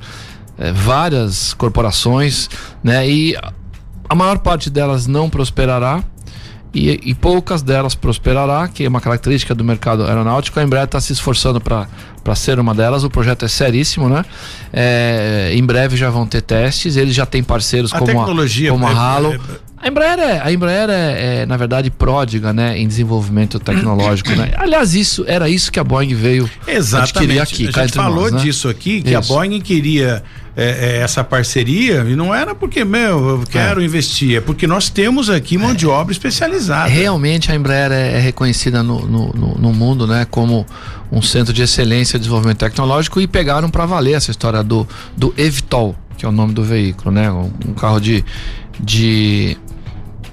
é, várias corporações, né? E a maior parte delas não prosperará e, e poucas delas prosperará, que é uma característica do mercado aeronáutico. A Embraer está se esforçando para ser uma delas. O projeto é seríssimo, né? É, em breve já vão ter testes. Eles já têm parceiros A como a, como a é- Halo. é- A Embraer, é, a Embraer é, é, na verdade, pródiga né, em desenvolvimento tecnológico. né? Aliás, isso era isso que a Boeing veio Exatamente. adquirir aqui. a gente falou nós, né? disso aqui, que a Isso. Boeing queria é, é, essa parceria e não era porque, meu, eu quero investir, é porque nós temos aqui mão de obra especializada. Realmente a Embraer é, é reconhecida no, no, no- no mundo, né, como um centro de excelência de desenvolvimento tecnológico e pegaram para valer essa história do, do Evitol, que é o nome do veículo, né, um, um carro de, de,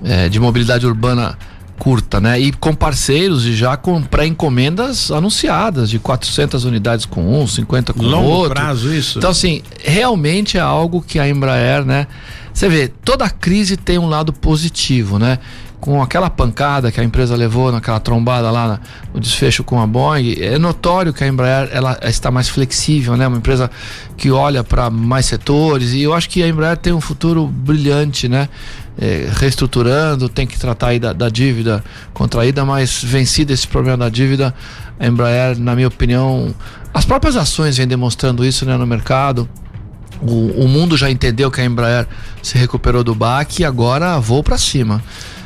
é, de mobilidade urbana curta, né, e com parceiros e já com pré-encomendas anunciadas de 400 unidades com um, 50 com Longo outro. prazo isso. Então, assim, realmente é algo que a Embraer, né? Você vê, toda crise tem um lado positivo, né? Com aquela pancada que a empresa levou naquela trombada lá no desfecho com a Boeing, é notório que a Embraer ela está mais flexível, né? Uma empresa que olha para mais setores e eu acho que a Embraer tem um futuro brilhante, né? É, reestruturando, tem que tratar aí da, da dívida contraída, mas vencido esse problema da dívida, a Embraer, na minha opinião, as próprias ações vêm demonstrando isso né, no mercado. O, o mundo já entendeu que a Embraer se recuperou do baque e agora voo para cima.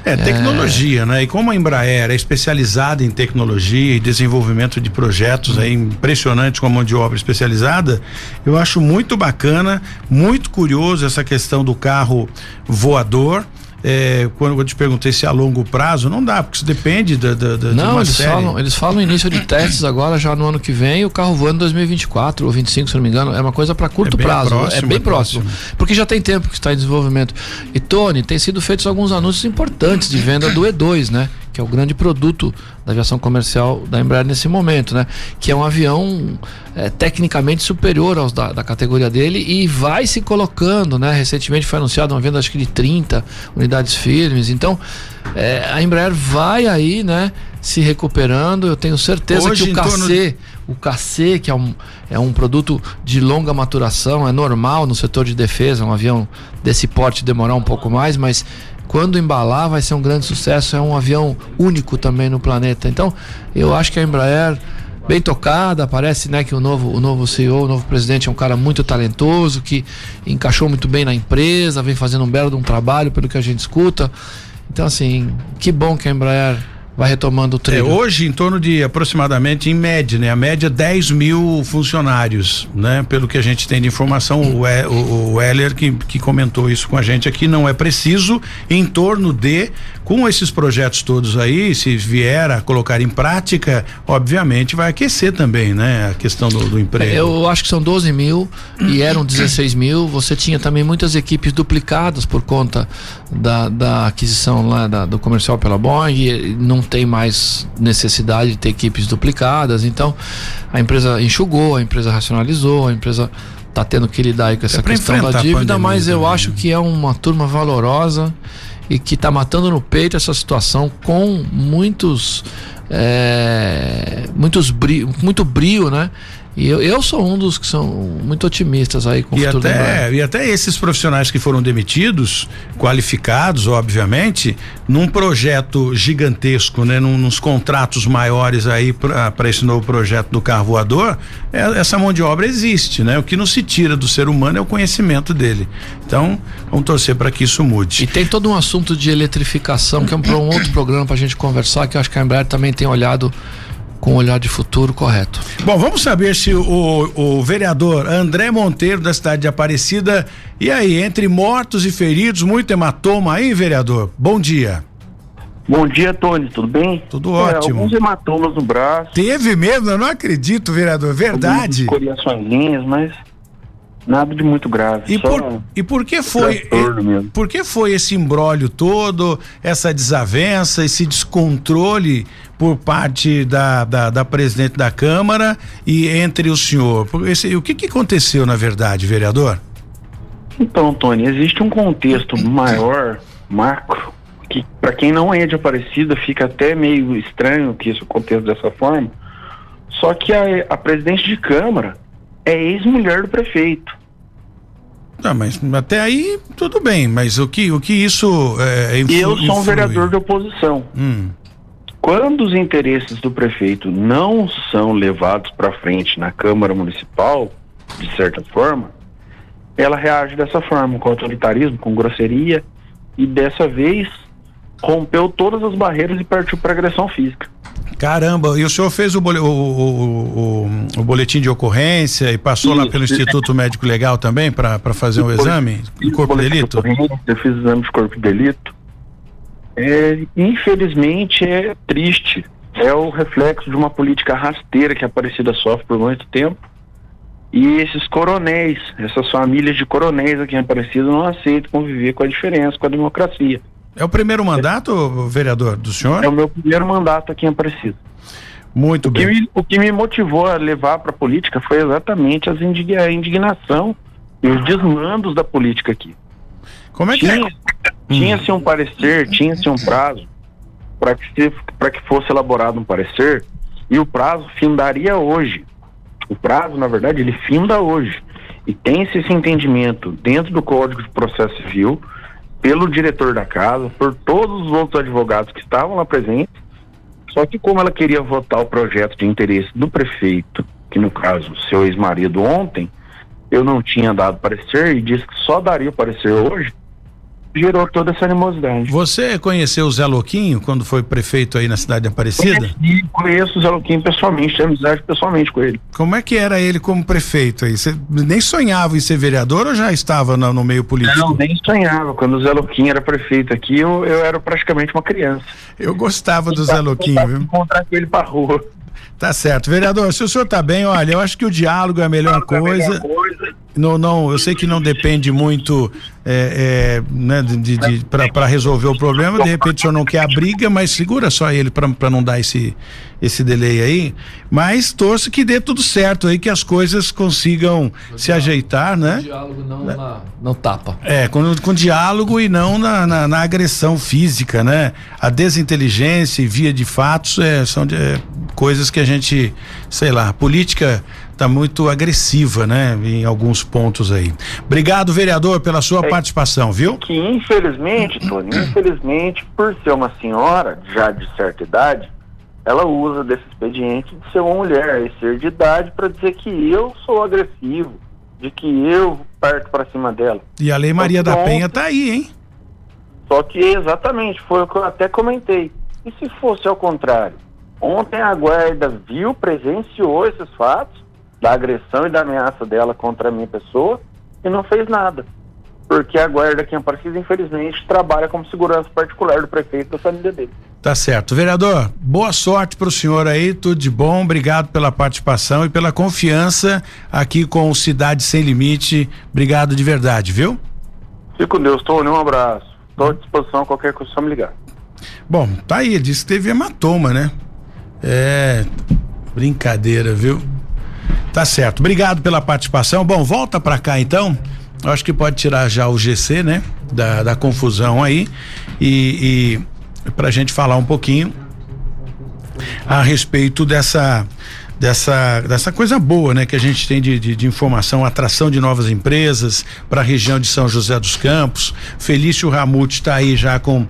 É tecnologia, né? E como a Embraer é especializada em tecnologia e desenvolvimento de projetos aí impressionantes com a mão de obra especializada, eu acho muito bacana, muito curioso essa questão do carro voador. É, quando eu te perguntei se é a longo prazo, não dá, porque isso depende da, da, da- de Não, uma eles série. falam, eles falam início de testes agora, já no ano que vem, o carro voando em 2024 ou 25, se não me engano. É uma coisa para curto É prazo. próximo, é bem é próximo. próximo. Porque já tem tempo que está em desenvolvimento. E Tony, tem sido feitos alguns anúncios importantes de venda do E2, né? Que é o grande produto da aviação comercial da Embraer nesse momento, né? Que é um avião é, tecnicamente superior aos da, da categoria dele e vai se colocando, né? Recentemente foi anunciada uma venda acho que de 30 unidades firmes. Então, é, a Embraer vai aí, né? Se recuperando. Eu tenho certeza Hoje, que o torno KC, o KC, que é um, é um produto de longa maturação, é normal no setor de defesa, um avião desse porte demorar um pouco mais, mas quando embalar vai ser um grande sucesso, é um avião único também no planeta. Então, eu acho que a Embraer bem tocada, parece né, que o novo, o novo CEO, o novo presidente é um cara muito talentoso, que encaixou muito bem na empresa, vem fazendo um belo um trabalho, pelo que a gente escuta. Então, assim, que bom que a Embraer vai retomando o treino. É, hoje, em torno de aproximadamente, em média, né? A média 10 mil funcionários, né? Pelo que a gente tem de informação, o, o, o Heller que, que comentou isso com a gente aqui, não é preciso, em torno de, com esses projetos todos aí, se vier a colocar em prática, obviamente vai aquecer também, né? A questão do, do emprego. Eu acho que são 12 mil e eram 16 mil. Você tinha também muitas equipes duplicadas por conta da, da aquisição lá da, do comercial pela Boeing. Não tem mais necessidade de ter equipes duplicadas. Então, a empresa enxugou, a empresa racionalizou, a empresa está tendo que lidar com essa é questão da dívida, mas eu também. acho que é uma turma valorosa e que está matando no peito essa situação com muitos é, muitos brio, muito brio, né? E eu, eu sou um dos que são muito otimistas aí com e o futuro até, E até esses profissionais que foram demitidos, qualificados, obviamente, num projeto gigantesco, né? Num, nos contratos maiores aí para esse novo projeto do carro voador, é, essa mão de obra existe, né? O que não se tira do ser humano é o conhecimento dele. Então, vamos torcer para que isso mude. E tem todo um assunto de eletrificação, que é um, um outro programa para a gente conversar, que eu acho que a Embraer também tem olhado com um olhar de futuro correto. Bom, vamos saber se o, o vereador André Monteiro, da cidade de Aparecida, e aí, entre mortos e feridos, muito hematoma aí, vereador? Bom dia. Bom dia, Tony, tudo bem? Tudo é, ótimo. Alguns hematomas no braço. Teve mesmo? Eu não acredito, vereador, verdade. Coriaçõezinhas, mas nada de muito grave. E, por, e por que foi? Por que foi esse embrólio todo, essa desavença, esse descontrole por parte da, da, da, presidente da Câmara e entre o senhor. Esse, o que, que aconteceu, na verdade, vereador? Então, Tony, existe um contexto maior, macro, que para quem não é de Aparecida fica até meio estranho que isso aconteça dessa forma. Só que a, a presidente de Câmara é ex-mulher do prefeito. Tá, mas até aí tudo bem, mas o que, o que isso é, Eu sou um vereador de oposição. Hum. Quando os interesses do prefeito não são levados para frente na Câmara Municipal, de certa forma, ela reage dessa forma, com autoritarismo, com grosseria, e dessa vez rompeu todas as barreiras e partiu para agressão física. Caramba, e o senhor fez o, o, o, o boletim de ocorrência e passou Isso, lá pelo Instituto Médico Legal também para fazer um exame do corpo de delito? Eu fiz exame de corpo de delito é, infelizmente é triste. É o reflexo de uma política rasteira que a Aparecida sofre por muito tempo. E esses coronéis, essas famílias de coronéis aqui em Aparecida não aceitam conviver com a diferença, com a democracia. É o primeiro mandato, vereador, do senhor? É o meu primeiro mandato aqui em Aparecida. Muito o bem. Que me, o que me motivou a levar para a política foi exatamente as a indignação e os desmandos da política aqui. Como é que tinha, é? Tinha-se um parecer, tinha-se um prazo para que, se, que fosse elaborado um parecer e o prazo findaria hoje. O prazo, na verdade, ele finda hoje. E tem-se esse entendimento dentro do Código de Processo Civil, pelo diretor da casa, por todos os outros advogados que estavam lá presentes. Só que como ela queria votar o projeto de interesse do prefeito, que no caso, seu ex-marido ontem, eu não tinha dado parecer e disse que só daria o parecer hoje, gerou toda essa animosidade. Você conheceu o Zé Louquinho quando foi prefeito aí na cidade de Aparecida? Conheci, conheço o Zé Louquinho pessoalmente, tenho amizade pessoalmente com ele. Como é que era ele como prefeito aí? Você nem sonhava em ser vereador ou já estava no, no meio político? Não, nem sonhava. Quando o Zé Louquinho era prefeito aqui, eu, eu era praticamente uma criança. Eu gostava do Zé Louquinho, viu? encontrar com ele pra rua. Tá certo. Vereador, se o senhor tá bem, olha, eu acho que o diálogo é a melhor coisa. É a melhor coisa não, não, eu sei que não depende muito é, é, né, de, de para resolver o problema. De repente o senhor não quer a briga, mas segura só ele para não dar esse, esse delay aí. Mas torço que dê tudo certo aí, que as coisas consigam no se diálogo, ajeitar, né? diálogo não, na, não tapa. É, com, com diálogo e não na, na, na agressão física, né? A desinteligência e via de fatos é, são de, é, coisas que a gente, sei lá, política está muito agressiva, né, em alguns pontos aí. Obrigado, vereador, pela sua É. participação, viu? Que infelizmente, Tony, infelizmente, por ser uma senhora já de certa idade, ela usa desse expediente de ser uma mulher e ser de idade para dizer que eu sou agressivo, de que eu parto para cima dela. E a Lei Maria da Pronto. Penha tá aí, hein? Só que exatamente, foi o que eu até comentei. E se fosse ao contrário? Ontem a guarda viu, presenciou esses fatos da agressão e da ameaça dela contra a minha pessoa e não fez nada. Porque a guarda aqui em Aparecida, infelizmente, trabalha como segurança particular do prefeito e da família dele. Tá certo. Vereador, boa sorte pro senhor aí, tudo de bom. Obrigado pela participação e pela confiança aqui com o Cidade Sem Limite. Obrigado de verdade, viu? Fique com Deus, Tony, um abraço. Estou à disposição, qualquer coisa, só me ligar. Bom, tá aí, disse que teve hematoma, né? É. Brincadeira, viu? Tá certo. Obrigado pela participação. Bom, volta pra cá então. Acho que pode tirar já o GC, né? Da, da confusão aí. E, e pra gente falar um pouquinho a respeito dessa dessa dessa coisa boa, né, que a gente tem de, de, de informação, atração de novas empresas para a região de São José dos Campos. Felício Ramute está aí já com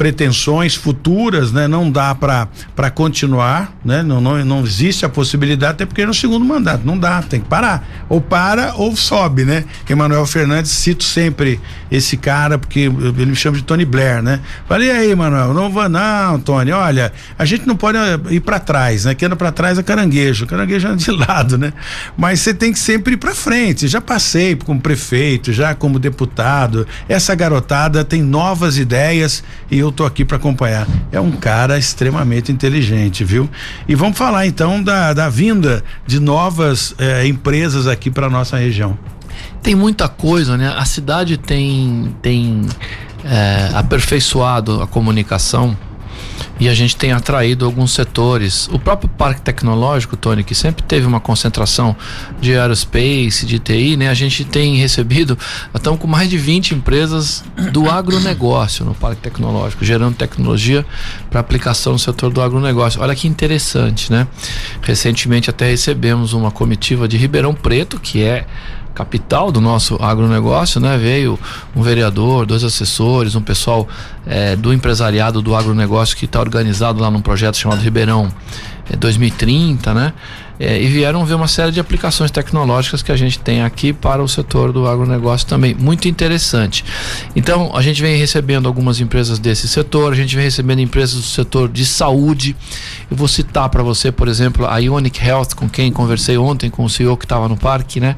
pretensões futuras, né? Não dá para continuar, né? Não, não não existe a possibilidade até porque é no segundo mandato, não dá, tem que parar. Ou para ou sobe, né? Emanuel Fernandes cito sempre esse cara porque ele me chama de Tony Blair, né? Falei aí, Manuel, não vou não, Tony, olha, a gente não pode eh, ir para trás, né? Que anda para trás é caranguejo, caranguejo anda de lado, né? Mas você tem que sempre ir para frente. Já passei como prefeito, já como deputado. Essa garotada tem novas ideias e eu tô aqui para acompanhar. É um cara extremamente inteligente, viu? E vamos falar então da, da vinda de novas eh, empresas aqui para nossa região. Tem muita coisa, né? A cidade tem, tem é, aperfeiçoado a comunicação e a gente tem atraído alguns setores. O próprio Parque Tecnológico, Tony, que sempre teve uma concentração de aerospace, de TI, né? A gente tem recebido, estamos com mais de 20 empresas do agronegócio no Parque Tecnológico, gerando tecnologia para aplicação no setor do agronegócio. Olha que interessante, né? Recentemente até recebemos uma comitiva de Ribeirão Preto, que é capital do nosso agronegócio, né? Veio um vereador, dois assessores, um pessoal eh, do empresariado do agronegócio que está organizado lá num projeto chamado Ribeirão 2030, né? Eh, e vieram ver uma série de aplicações tecnológicas que a gente tem aqui para o setor do agronegócio também. Muito interessante. Então, a gente vem recebendo algumas empresas desse setor, a gente vem recebendo empresas do setor de saúde. Eu vou citar para você, por exemplo, a Ionic Health, com quem conversei ontem com o CEO que estava no parque, né?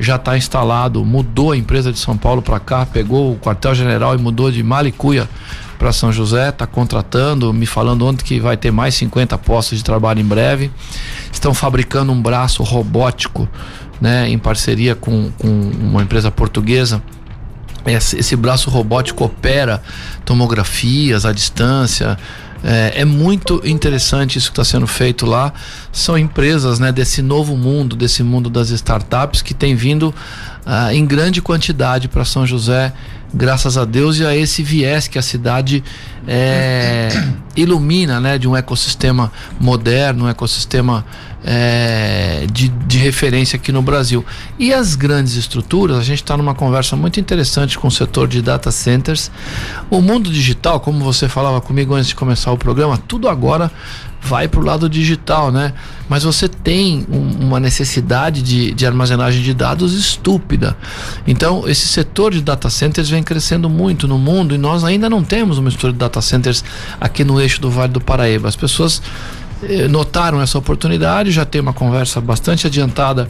Já está instalado, mudou a empresa de São Paulo para cá, pegou o quartel-general e mudou de Malicuia para São José, está contratando, me falando ontem que vai ter mais 50 postos de trabalho em breve. Estão fabricando um braço robótico, né, em parceria com, com uma empresa portuguesa. Esse, braço robótico opera tomografias à distância. É, é muito interessante isso que está sendo feito lá. São empresas né, desse novo mundo, desse mundo das startups, que tem vindo ah, em grande quantidade para São José, graças a Deus e a esse viés que a cidade é, ilumina né, de um ecossistema moderno, um ecossistema é, de, de referência aqui no Brasil. E as grandes estruturas, a gente está numa conversa muito interessante com o setor de data centers. O mundo digital, como você falava comigo antes de começar o programa, tudo agora vai para o lado digital, né? Mas você tem um, uma necessidade de, de armazenagem de dados estúpida. Então, esse setor de data centers vem crescendo muito no mundo e nós ainda não temos uma estrutura de data centers aqui no eixo do Vale do Paraíba. As pessoas eh, notaram essa oportunidade, já tem uma conversa bastante adiantada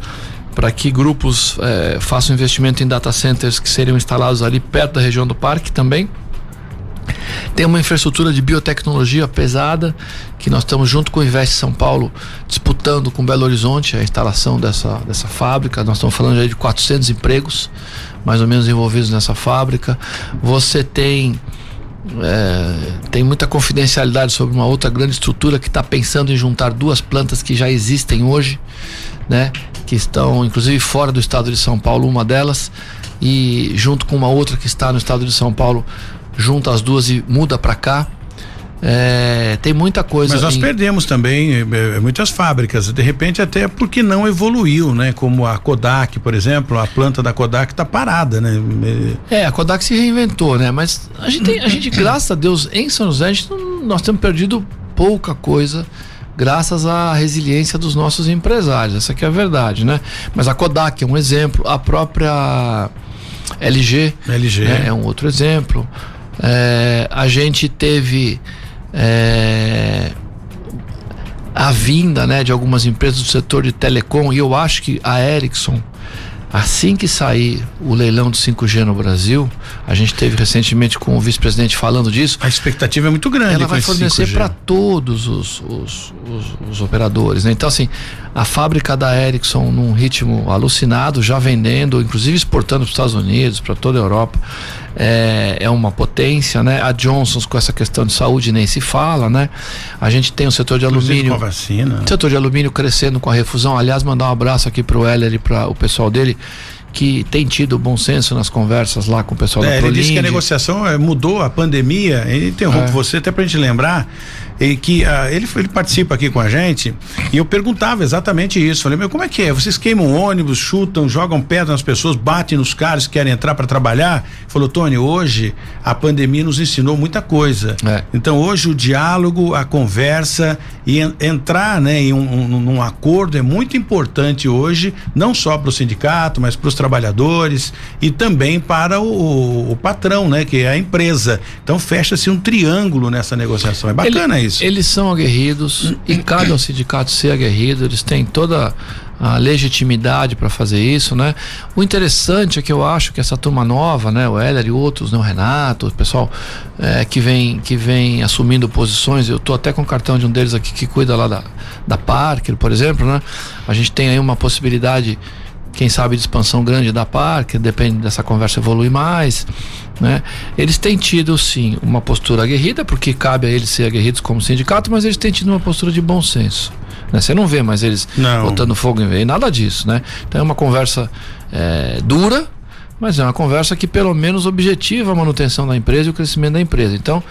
para que grupos eh, façam investimento em data centers que seriam instalados ali perto da região do parque também. Tem uma infraestrutura de biotecnologia pesada que nós estamos junto com o Invest São Paulo disputando com Belo Horizonte a instalação dessa, dessa fábrica. Nós estamos falando já de 400 empregos mais ou menos envolvidos nessa fábrica. Você tem é, tem muita confidencialidade sobre uma outra grande estrutura que está pensando em juntar duas plantas que já existem hoje, né? Que estão inclusive fora do estado de São Paulo, uma delas, e junto com uma outra que está no estado de São Paulo, junta as duas e muda para cá. É, tem muita coisa. Mas nós em- perdemos também eh, muitas fábricas, de repente até porque não evoluiu, né? Como a Kodak, por exemplo, a planta da Kodak está parada, né? É, a Kodak se reinventou, né? Mas a gente, tem, a gente graças a Deus, em São José, a gente nós temos perdido pouca coisa graças à resiliência dos nossos empresários. Essa que é a verdade, né? Mas a Kodak é um exemplo, a própria LG, LG. né, é um outro exemplo. É, a gente teve é, a vinda né, de algumas empresas do setor de telecom e eu acho que a Ericsson Assim que sair o leilão do 5G no Brasil, a gente teve recentemente com o vice-presidente falando disso. A expectativa é muito grande. Ela vai fornecer 5G. para todos os, os, os- os operadores. Né? Então, assim, a fábrica da Ericsson num ritmo alucinado, já vendendo, inclusive exportando para os Estados Unidos, para toda a Europa. É, é uma potência, né? A Johnson's com essa questão de saúde nem se fala, né? A gente tem o setor de Inclusive alumínio. com a vacina. O setor de alumínio crescendo com a refusão. Aliás, mandar um abraço aqui pro Heller e para o pessoal dele, que tem tido bom senso nas conversas lá com o pessoal É, da ele Prolinde. disse que a negociação eh, mudou a pandemia. Ele interrompe É. você até pra gente lembrar e que ah, ele, ele participa aqui com a gente e eu perguntava exatamente isso. Falei, meu, como é que é? Vocês queimam ônibus, chutam, jogam pedra nas pessoas, batem nos caras que querem entrar para trabalhar? Ele falou, Tony, hoje a pandemia nos ensinou muita coisa. É. Então hoje o diálogo, a conversa e en- entrar né, em um, um- num acordo é muito importante hoje, não só para o sindicato, mas para os trabalhadores e também para o, o patrão, né, que é a empresa. Então fecha-se um triângulo nessa negociação. É bacana Ele- isso. Eles são aguerridos e cabe ao sindicato ser aguerrido, eles têm toda a legitimidade para fazer isso, né? O interessante é que eu acho que essa turma nova, né, o Heller e outros, né, o Renato, o pessoal eh, que vem que vem assumindo posições, eu tô até com o cartão de um deles aqui que cuida lá da da Parker, por exemplo, né? A gente tem aí uma possibilidade quem sabe de expansão grande da Parker, depende dessa conversa evoluir mais, né? Eles têm tido sim uma postura aguerrida, porque cabe a eles ser aguerridos como sindicato, mas eles têm tido uma postura de bom senso. Né? Você não vê mais eles Não. botando fogo em nada disso, né? Então é uma conversa é, dura, mas é uma conversa que pelo menos objetiva a manutenção da empresa e o crescimento da empresa. Então,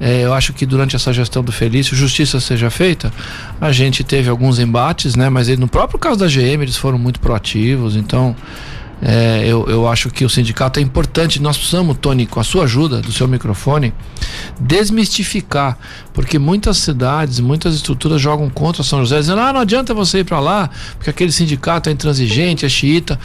é, eu acho que durante essa gestão do Felício, justiça seja feita, a gente teve alguns embates, né? Mas ele- no próprio caso da GM, eles foram muito proativos, então. é, eu, eu acho que o sindicato é importante. Nós precisamos, Tony, com a sua ajuda, do seu microfone, desmistificar, porque muitas cidades, muitas estruturas jogam contra São José, dizendo: ah, não adianta você ir para lá, porque aquele sindicato é intransigente, é xiita.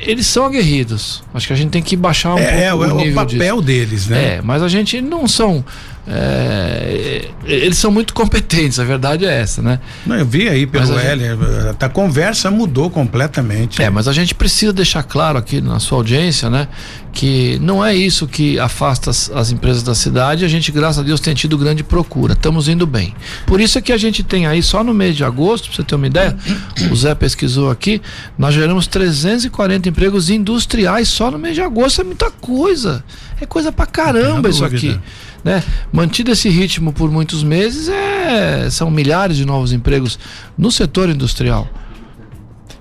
Eles são aguerridos. Acho que a gente tem que baixar um É, é, pouco o- é o o nível papel disso. deles, né? É, mas a gente não são. É, eles são muito competentes, a verdade é essa, né? Não, eu vi aí pelo Mas a Heller, a conversa mudou completamente. É, mas a gente precisa deixar claro aqui na sua audiência, né? Que não é isso que afasta as, as empresas da cidade. A gente, graças a Deus, tem tido grande procura. Estamos indo bem. Por isso é que a gente tem aí, só no mês de agosto, pra você ter uma ideia, o Zé pesquisou aqui, nós geramos 340 empregos industriais só no mês de agosto. É muita coisa. É coisa pra caramba isso aqui. Né? Mantido esse ritmo por muitos meses, é, são milhares de novos empregos no setor industrial.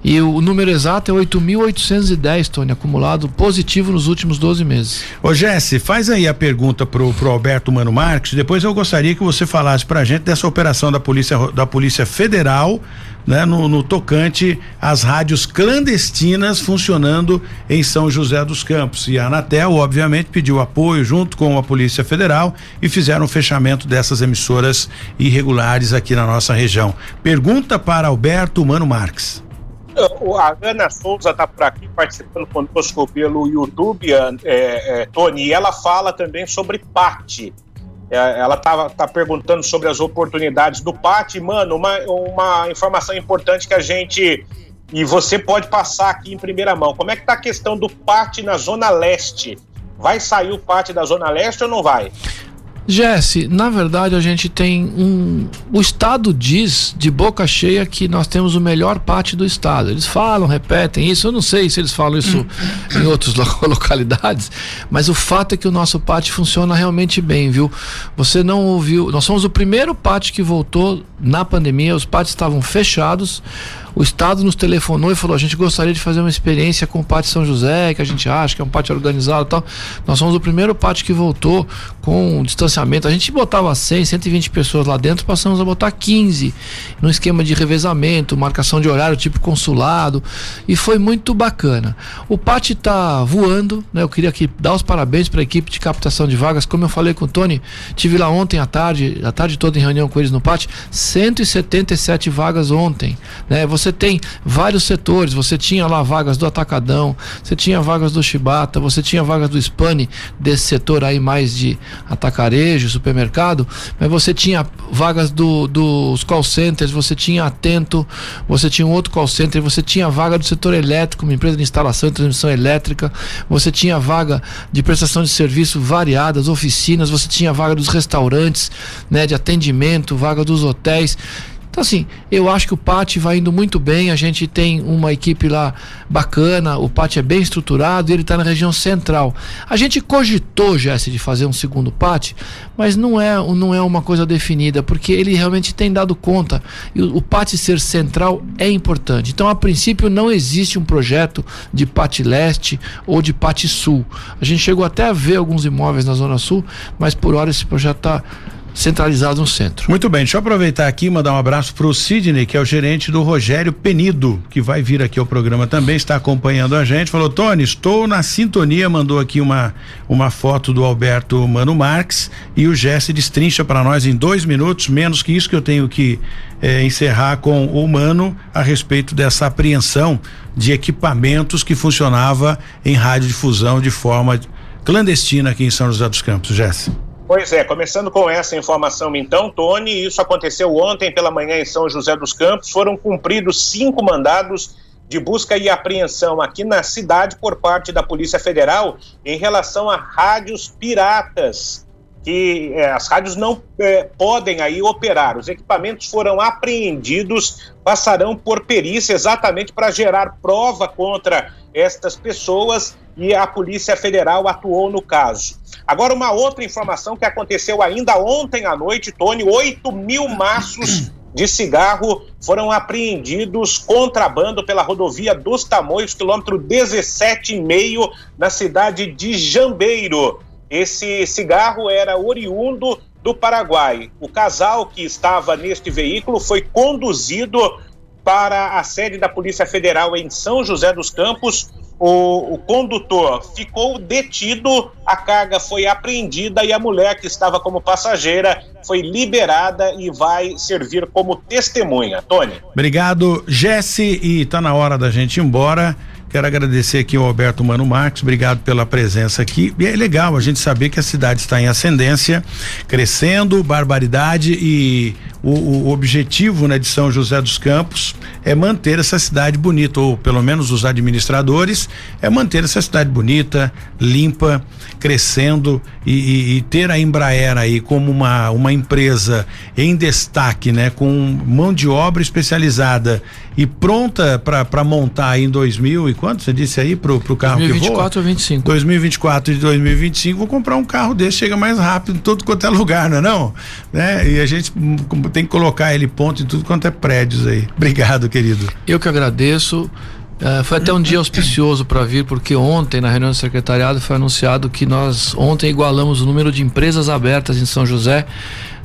E o número exato é 8.810, Tony, acumulado positivo nos últimos 12 meses. Ô Jesse, faz aí a pergunta pro, pro Alberto Mano Marques. Depois eu gostaria que você falasse pra gente dessa operação da Polícia, da Polícia Federal, né, no, no tocante às rádios clandestinas funcionando em São José dos Campos. E a Anatel, obviamente, pediu apoio junto com a Polícia Federal e fizeram o fechamento dessas emissoras irregulares aqui na nossa região. Pergunta para Alberto Mano Marques. A Ana Souza está por aqui participando conosco pelo YouTube, é, é, Tony, e ela fala também sobre PAT. É, ela tá, tá perguntando sobre as oportunidades do PAT. Mano, uma, uma informação importante que a gente. E você pode passar aqui em primeira mão. Como é que tá a questão do PAT na Zona Leste? Vai sair o PAT da Zona Leste ou não vai? Jesse, na verdade a gente tem um. O Estado diz de boca cheia que nós temos o melhor pátio do Estado. Eles falam, repetem isso. Eu não sei se eles falam isso em outras lo- localidades, mas o fato é que o nosso pátio funciona realmente bem, viu? Você não ouviu. Nós somos o primeiro pátio que voltou na pandemia, os pátios estavam fechados. O Estado nos telefonou e falou: a gente gostaria de fazer uma experiência com o Pátio São José, que a gente acha que é um pátio organizado e tal. Nós somos o primeiro pátio que voltou com distanciamento. A gente botava 100, 120 pessoas lá dentro, passamos a botar 15, num esquema de revezamento, marcação de horário, tipo consulado, e foi muito bacana. O pátio está voando, né? Eu queria aqui dar os parabéns para a equipe de captação de vagas. Como eu falei com o Tony, tive lá ontem à tarde, a tarde toda em reunião com eles no pátio, 177 vagas ontem, né? Você tem vários setores, você tinha lá vagas do Atacadão, você tinha vagas do Chibata, você tinha vagas do Spani, desse setor aí mais de atacarejo, supermercado, mas você tinha vagas do, dos call centers, você tinha Atento, você tinha um outro call center, você tinha vaga do setor elétrico, uma empresa de instalação e transmissão elétrica, você tinha vaga de prestação de serviço variadas, oficinas, você tinha vaga dos restaurantes, né, de atendimento, vaga dos hotéis. Então, assim, eu acho que o Pati vai indo muito bem. A gente tem uma equipe lá bacana, o Pati é bem estruturado e ele está na região central. A gente cogitou, Jesse, de fazer um segundo Pati, mas não é, não é uma coisa definida, porque ele realmente tem dado conta. E o, o ser central é importante. Então, a princípio, não existe um projeto de Pati Leste ou de Pati Sul. A gente chegou até a ver alguns imóveis na Zona Sul, mas por hora esse projeto está centralizado no centro. Muito bem, deixa eu aproveitar aqui e mandar um abraço para o Sidney, que é o gerente do Rogério Penido, que vai vir aqui ao programa também, está acompanhando a gente. Falou, Tony, estou na sintonia, mandou aqui uma, uma foto do Alberto Mano Marques e o Jesse destrincha para nós em dois minutos, menos que isso que eu tenho que eh, encerrar com o Mano a respeito dessa apreensão de equipamentos que funcionava em radiodifusão de forma clandestina aqui em São José dos Campos, Jesse. Pois é, começando com essa informação então, Tony, isso aconteceu ontem pela manhã em São José dos Campos, foram cumpridos cinco mandados de busca e apreensão aqui na cidade por parte da Polícia Federal em relação a rádios piratas, que é, as rádios não é, podem aí operar. Os equipamentos foram apreendidos, passarão por perícia exatamente para gerar prova contra estas pessoas e a Polícia Federal atuou no caso. Agora, uma outra informação que aconteceu ainda ontem à noite, Tony: 8 mil maços de cigarro foram apreendidos contrabando pela rodovia dos Tamoios, quilômetro 17,5, na cidade de Jambeiro. Esse cigarro era oriundo do Paraguai. O casal que estava neste veículo foi conduzido para a sede da Polícia Federal em São José dos Campos, o, o, condutor ficou detido, a carga foi apreendida e a mulher que estava como passageira foi liberada e vai servir como testemunha. Tony. Obrigado, Jesse, e está na hora da gente ir embora. Quero agradecer aqui ao Alberto Mano Marques, obrigado pela presença aqui. E é legal a gente saber que a cidade está em ascendência, crescendo, barbaridade e o, o, objetivo né, de São José dos Campos é manter essa cidade bonita, ou pelo menos os administradores, é manter essa cidade bonita, limpa, crescendo e, e, e ter a Embraer aí como uma, uma empresa em destaque, né, com mão de obra especializada e pronta para montar em 2000 quanto você disse aí pro, pro carro 2024 que voa? ou 25. 2024 e 2025 vou comprar um carro desse chega mais rápido em todo quanto é lugar, não é não? Né? E a gente tem que colocar ele ponto em tudo quanto é prédios aí. Obrigado, querido. Eu que agradeço. Uh, foi até um dia auspicioso para vir, porque ontem, na reunião do secretariado, foi anunciado que nós ontem igualamos o número de empresas abertas em São José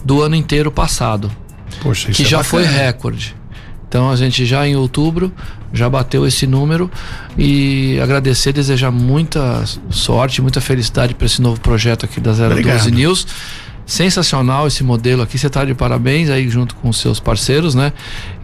do ano inteiro passado. Poxa, que é já foi recorde. Então a gente já em outubro já bateu esse número e agradecer, desejar muita sorte, muita felicidade para esse novo projeto aqui da 012 Obrigado. News. Sensacional esse modelo aqui, você está de parabéns aí junto com os seus parceiros, né?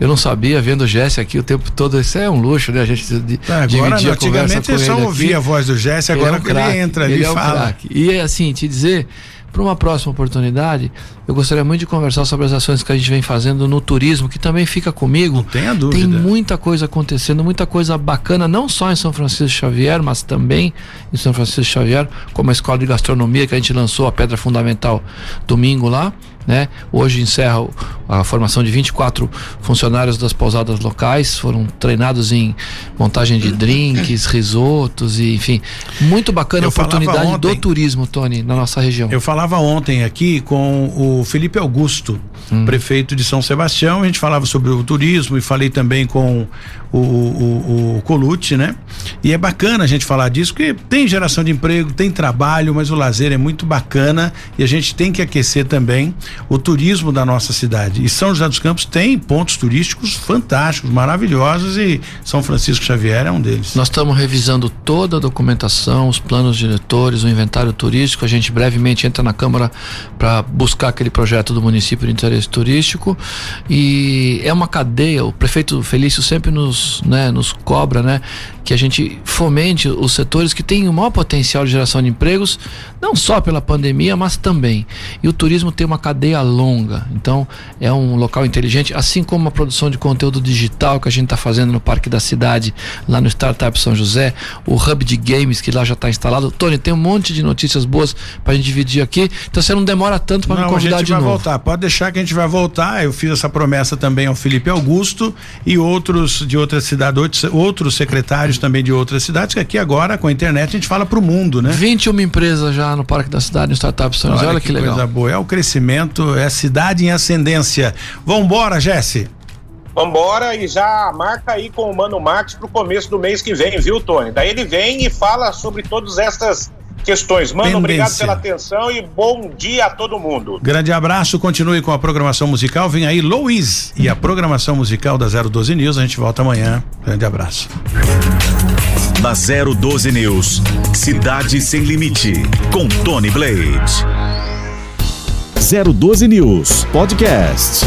Eu não sabia, vendo o Jesse aqui o tempo todo, isso é um luxo, né? A gente de, Agora, dividir a conversa antigamente eu só ele ouvia a voz do Jesse, agora Ele é um que ele entra ali e é um fala. craque. E assim, te dizer, para uma próxima oportunidade, eu gostaria muito de conversar sobre as ações que a gente vem fazendo no turismo, que também fica comigo. Não tenha dúvida. Tem muita coisa acontecendo, muita coisa bacana, não só em São Francisco Xavier, mas também em São Francisco Xavier, como a escola de gastronomia que a gente lançou a pedra fundamental domingo lá, né? Hoje encerra a formação de 24 funcionários das pousadas locais, foram treinados em montagem de drinks, risotos e enfim, muito bacana Eu a oportunidade falava do ontem- turismo, Tony, na nossa região. Eu falava ontem aqui com o Felipe Augusto, Hum. prefeito de São Sebastião. A gente falava sobre o turismo e falei também com o, o, o Colucci, né? E é bacana a gente falar disso, porque tem geração de emprego, tem trabalho, mas o lazer é muito bacana e a gente tem que aquecer também o turismo da nossa cidade. E São José dos Campos tem pontos turísticos fantásticos, maravilhosos e São Francisco Xavier é um deles. Nós estamos revisando toda a documentação, os planos diretores, o inventário turístico. A gente brevemente entra na Câmara para buscar aquele projeto do município de interesse turístico. E é uma cadeia. O prefeito Felício sempre nos, né, nos cobra, né, que a gente fomente os setores que têm o maior potencial de geração de empregos, não só pela pandemia, mas também. E o turismo tem uma cadeia longa. Então, é um local inteligente, assim como a produção de conteúdo digital que a gente está fazendo no Parque da Cidade, lá no Startup São José, o hub de games que lá já está instalado. Tony, tem um monte de notícias boas para a gente dividir aqui. Então você não demora tanto para me Não, a convidar gente de vai novo. voltar. Pode deixar que a gente vai voltar. Eu fiz essa promessa também ao Felipe Augusto e outros de outras cidades, outros, outros também de outras cidades, que aqui agora, com a internet, a gente fala pro mundo, né? 21 empresas já no Parque da Cidade, no Startup São José. Olha que, legal. coisa boa. É o crescimento, é a cidade em ascendência. Vambora, Jesse. Vambora e já marca aí com o Mano Max pro começo do mês que vem, viu, Tony? Daí ele vem e fala sobre todas essas questões. Mano, obrigado pela atenção e bom dia a todo mundo. Grande abraço, continue com a programação musical. Vem aí, Louise, e a programação musical da 012 News. A gente volta amanhã. Grande abraço. Na 012 News, Cidade Sem Limite, com Tony Blade. 012 News Podcast.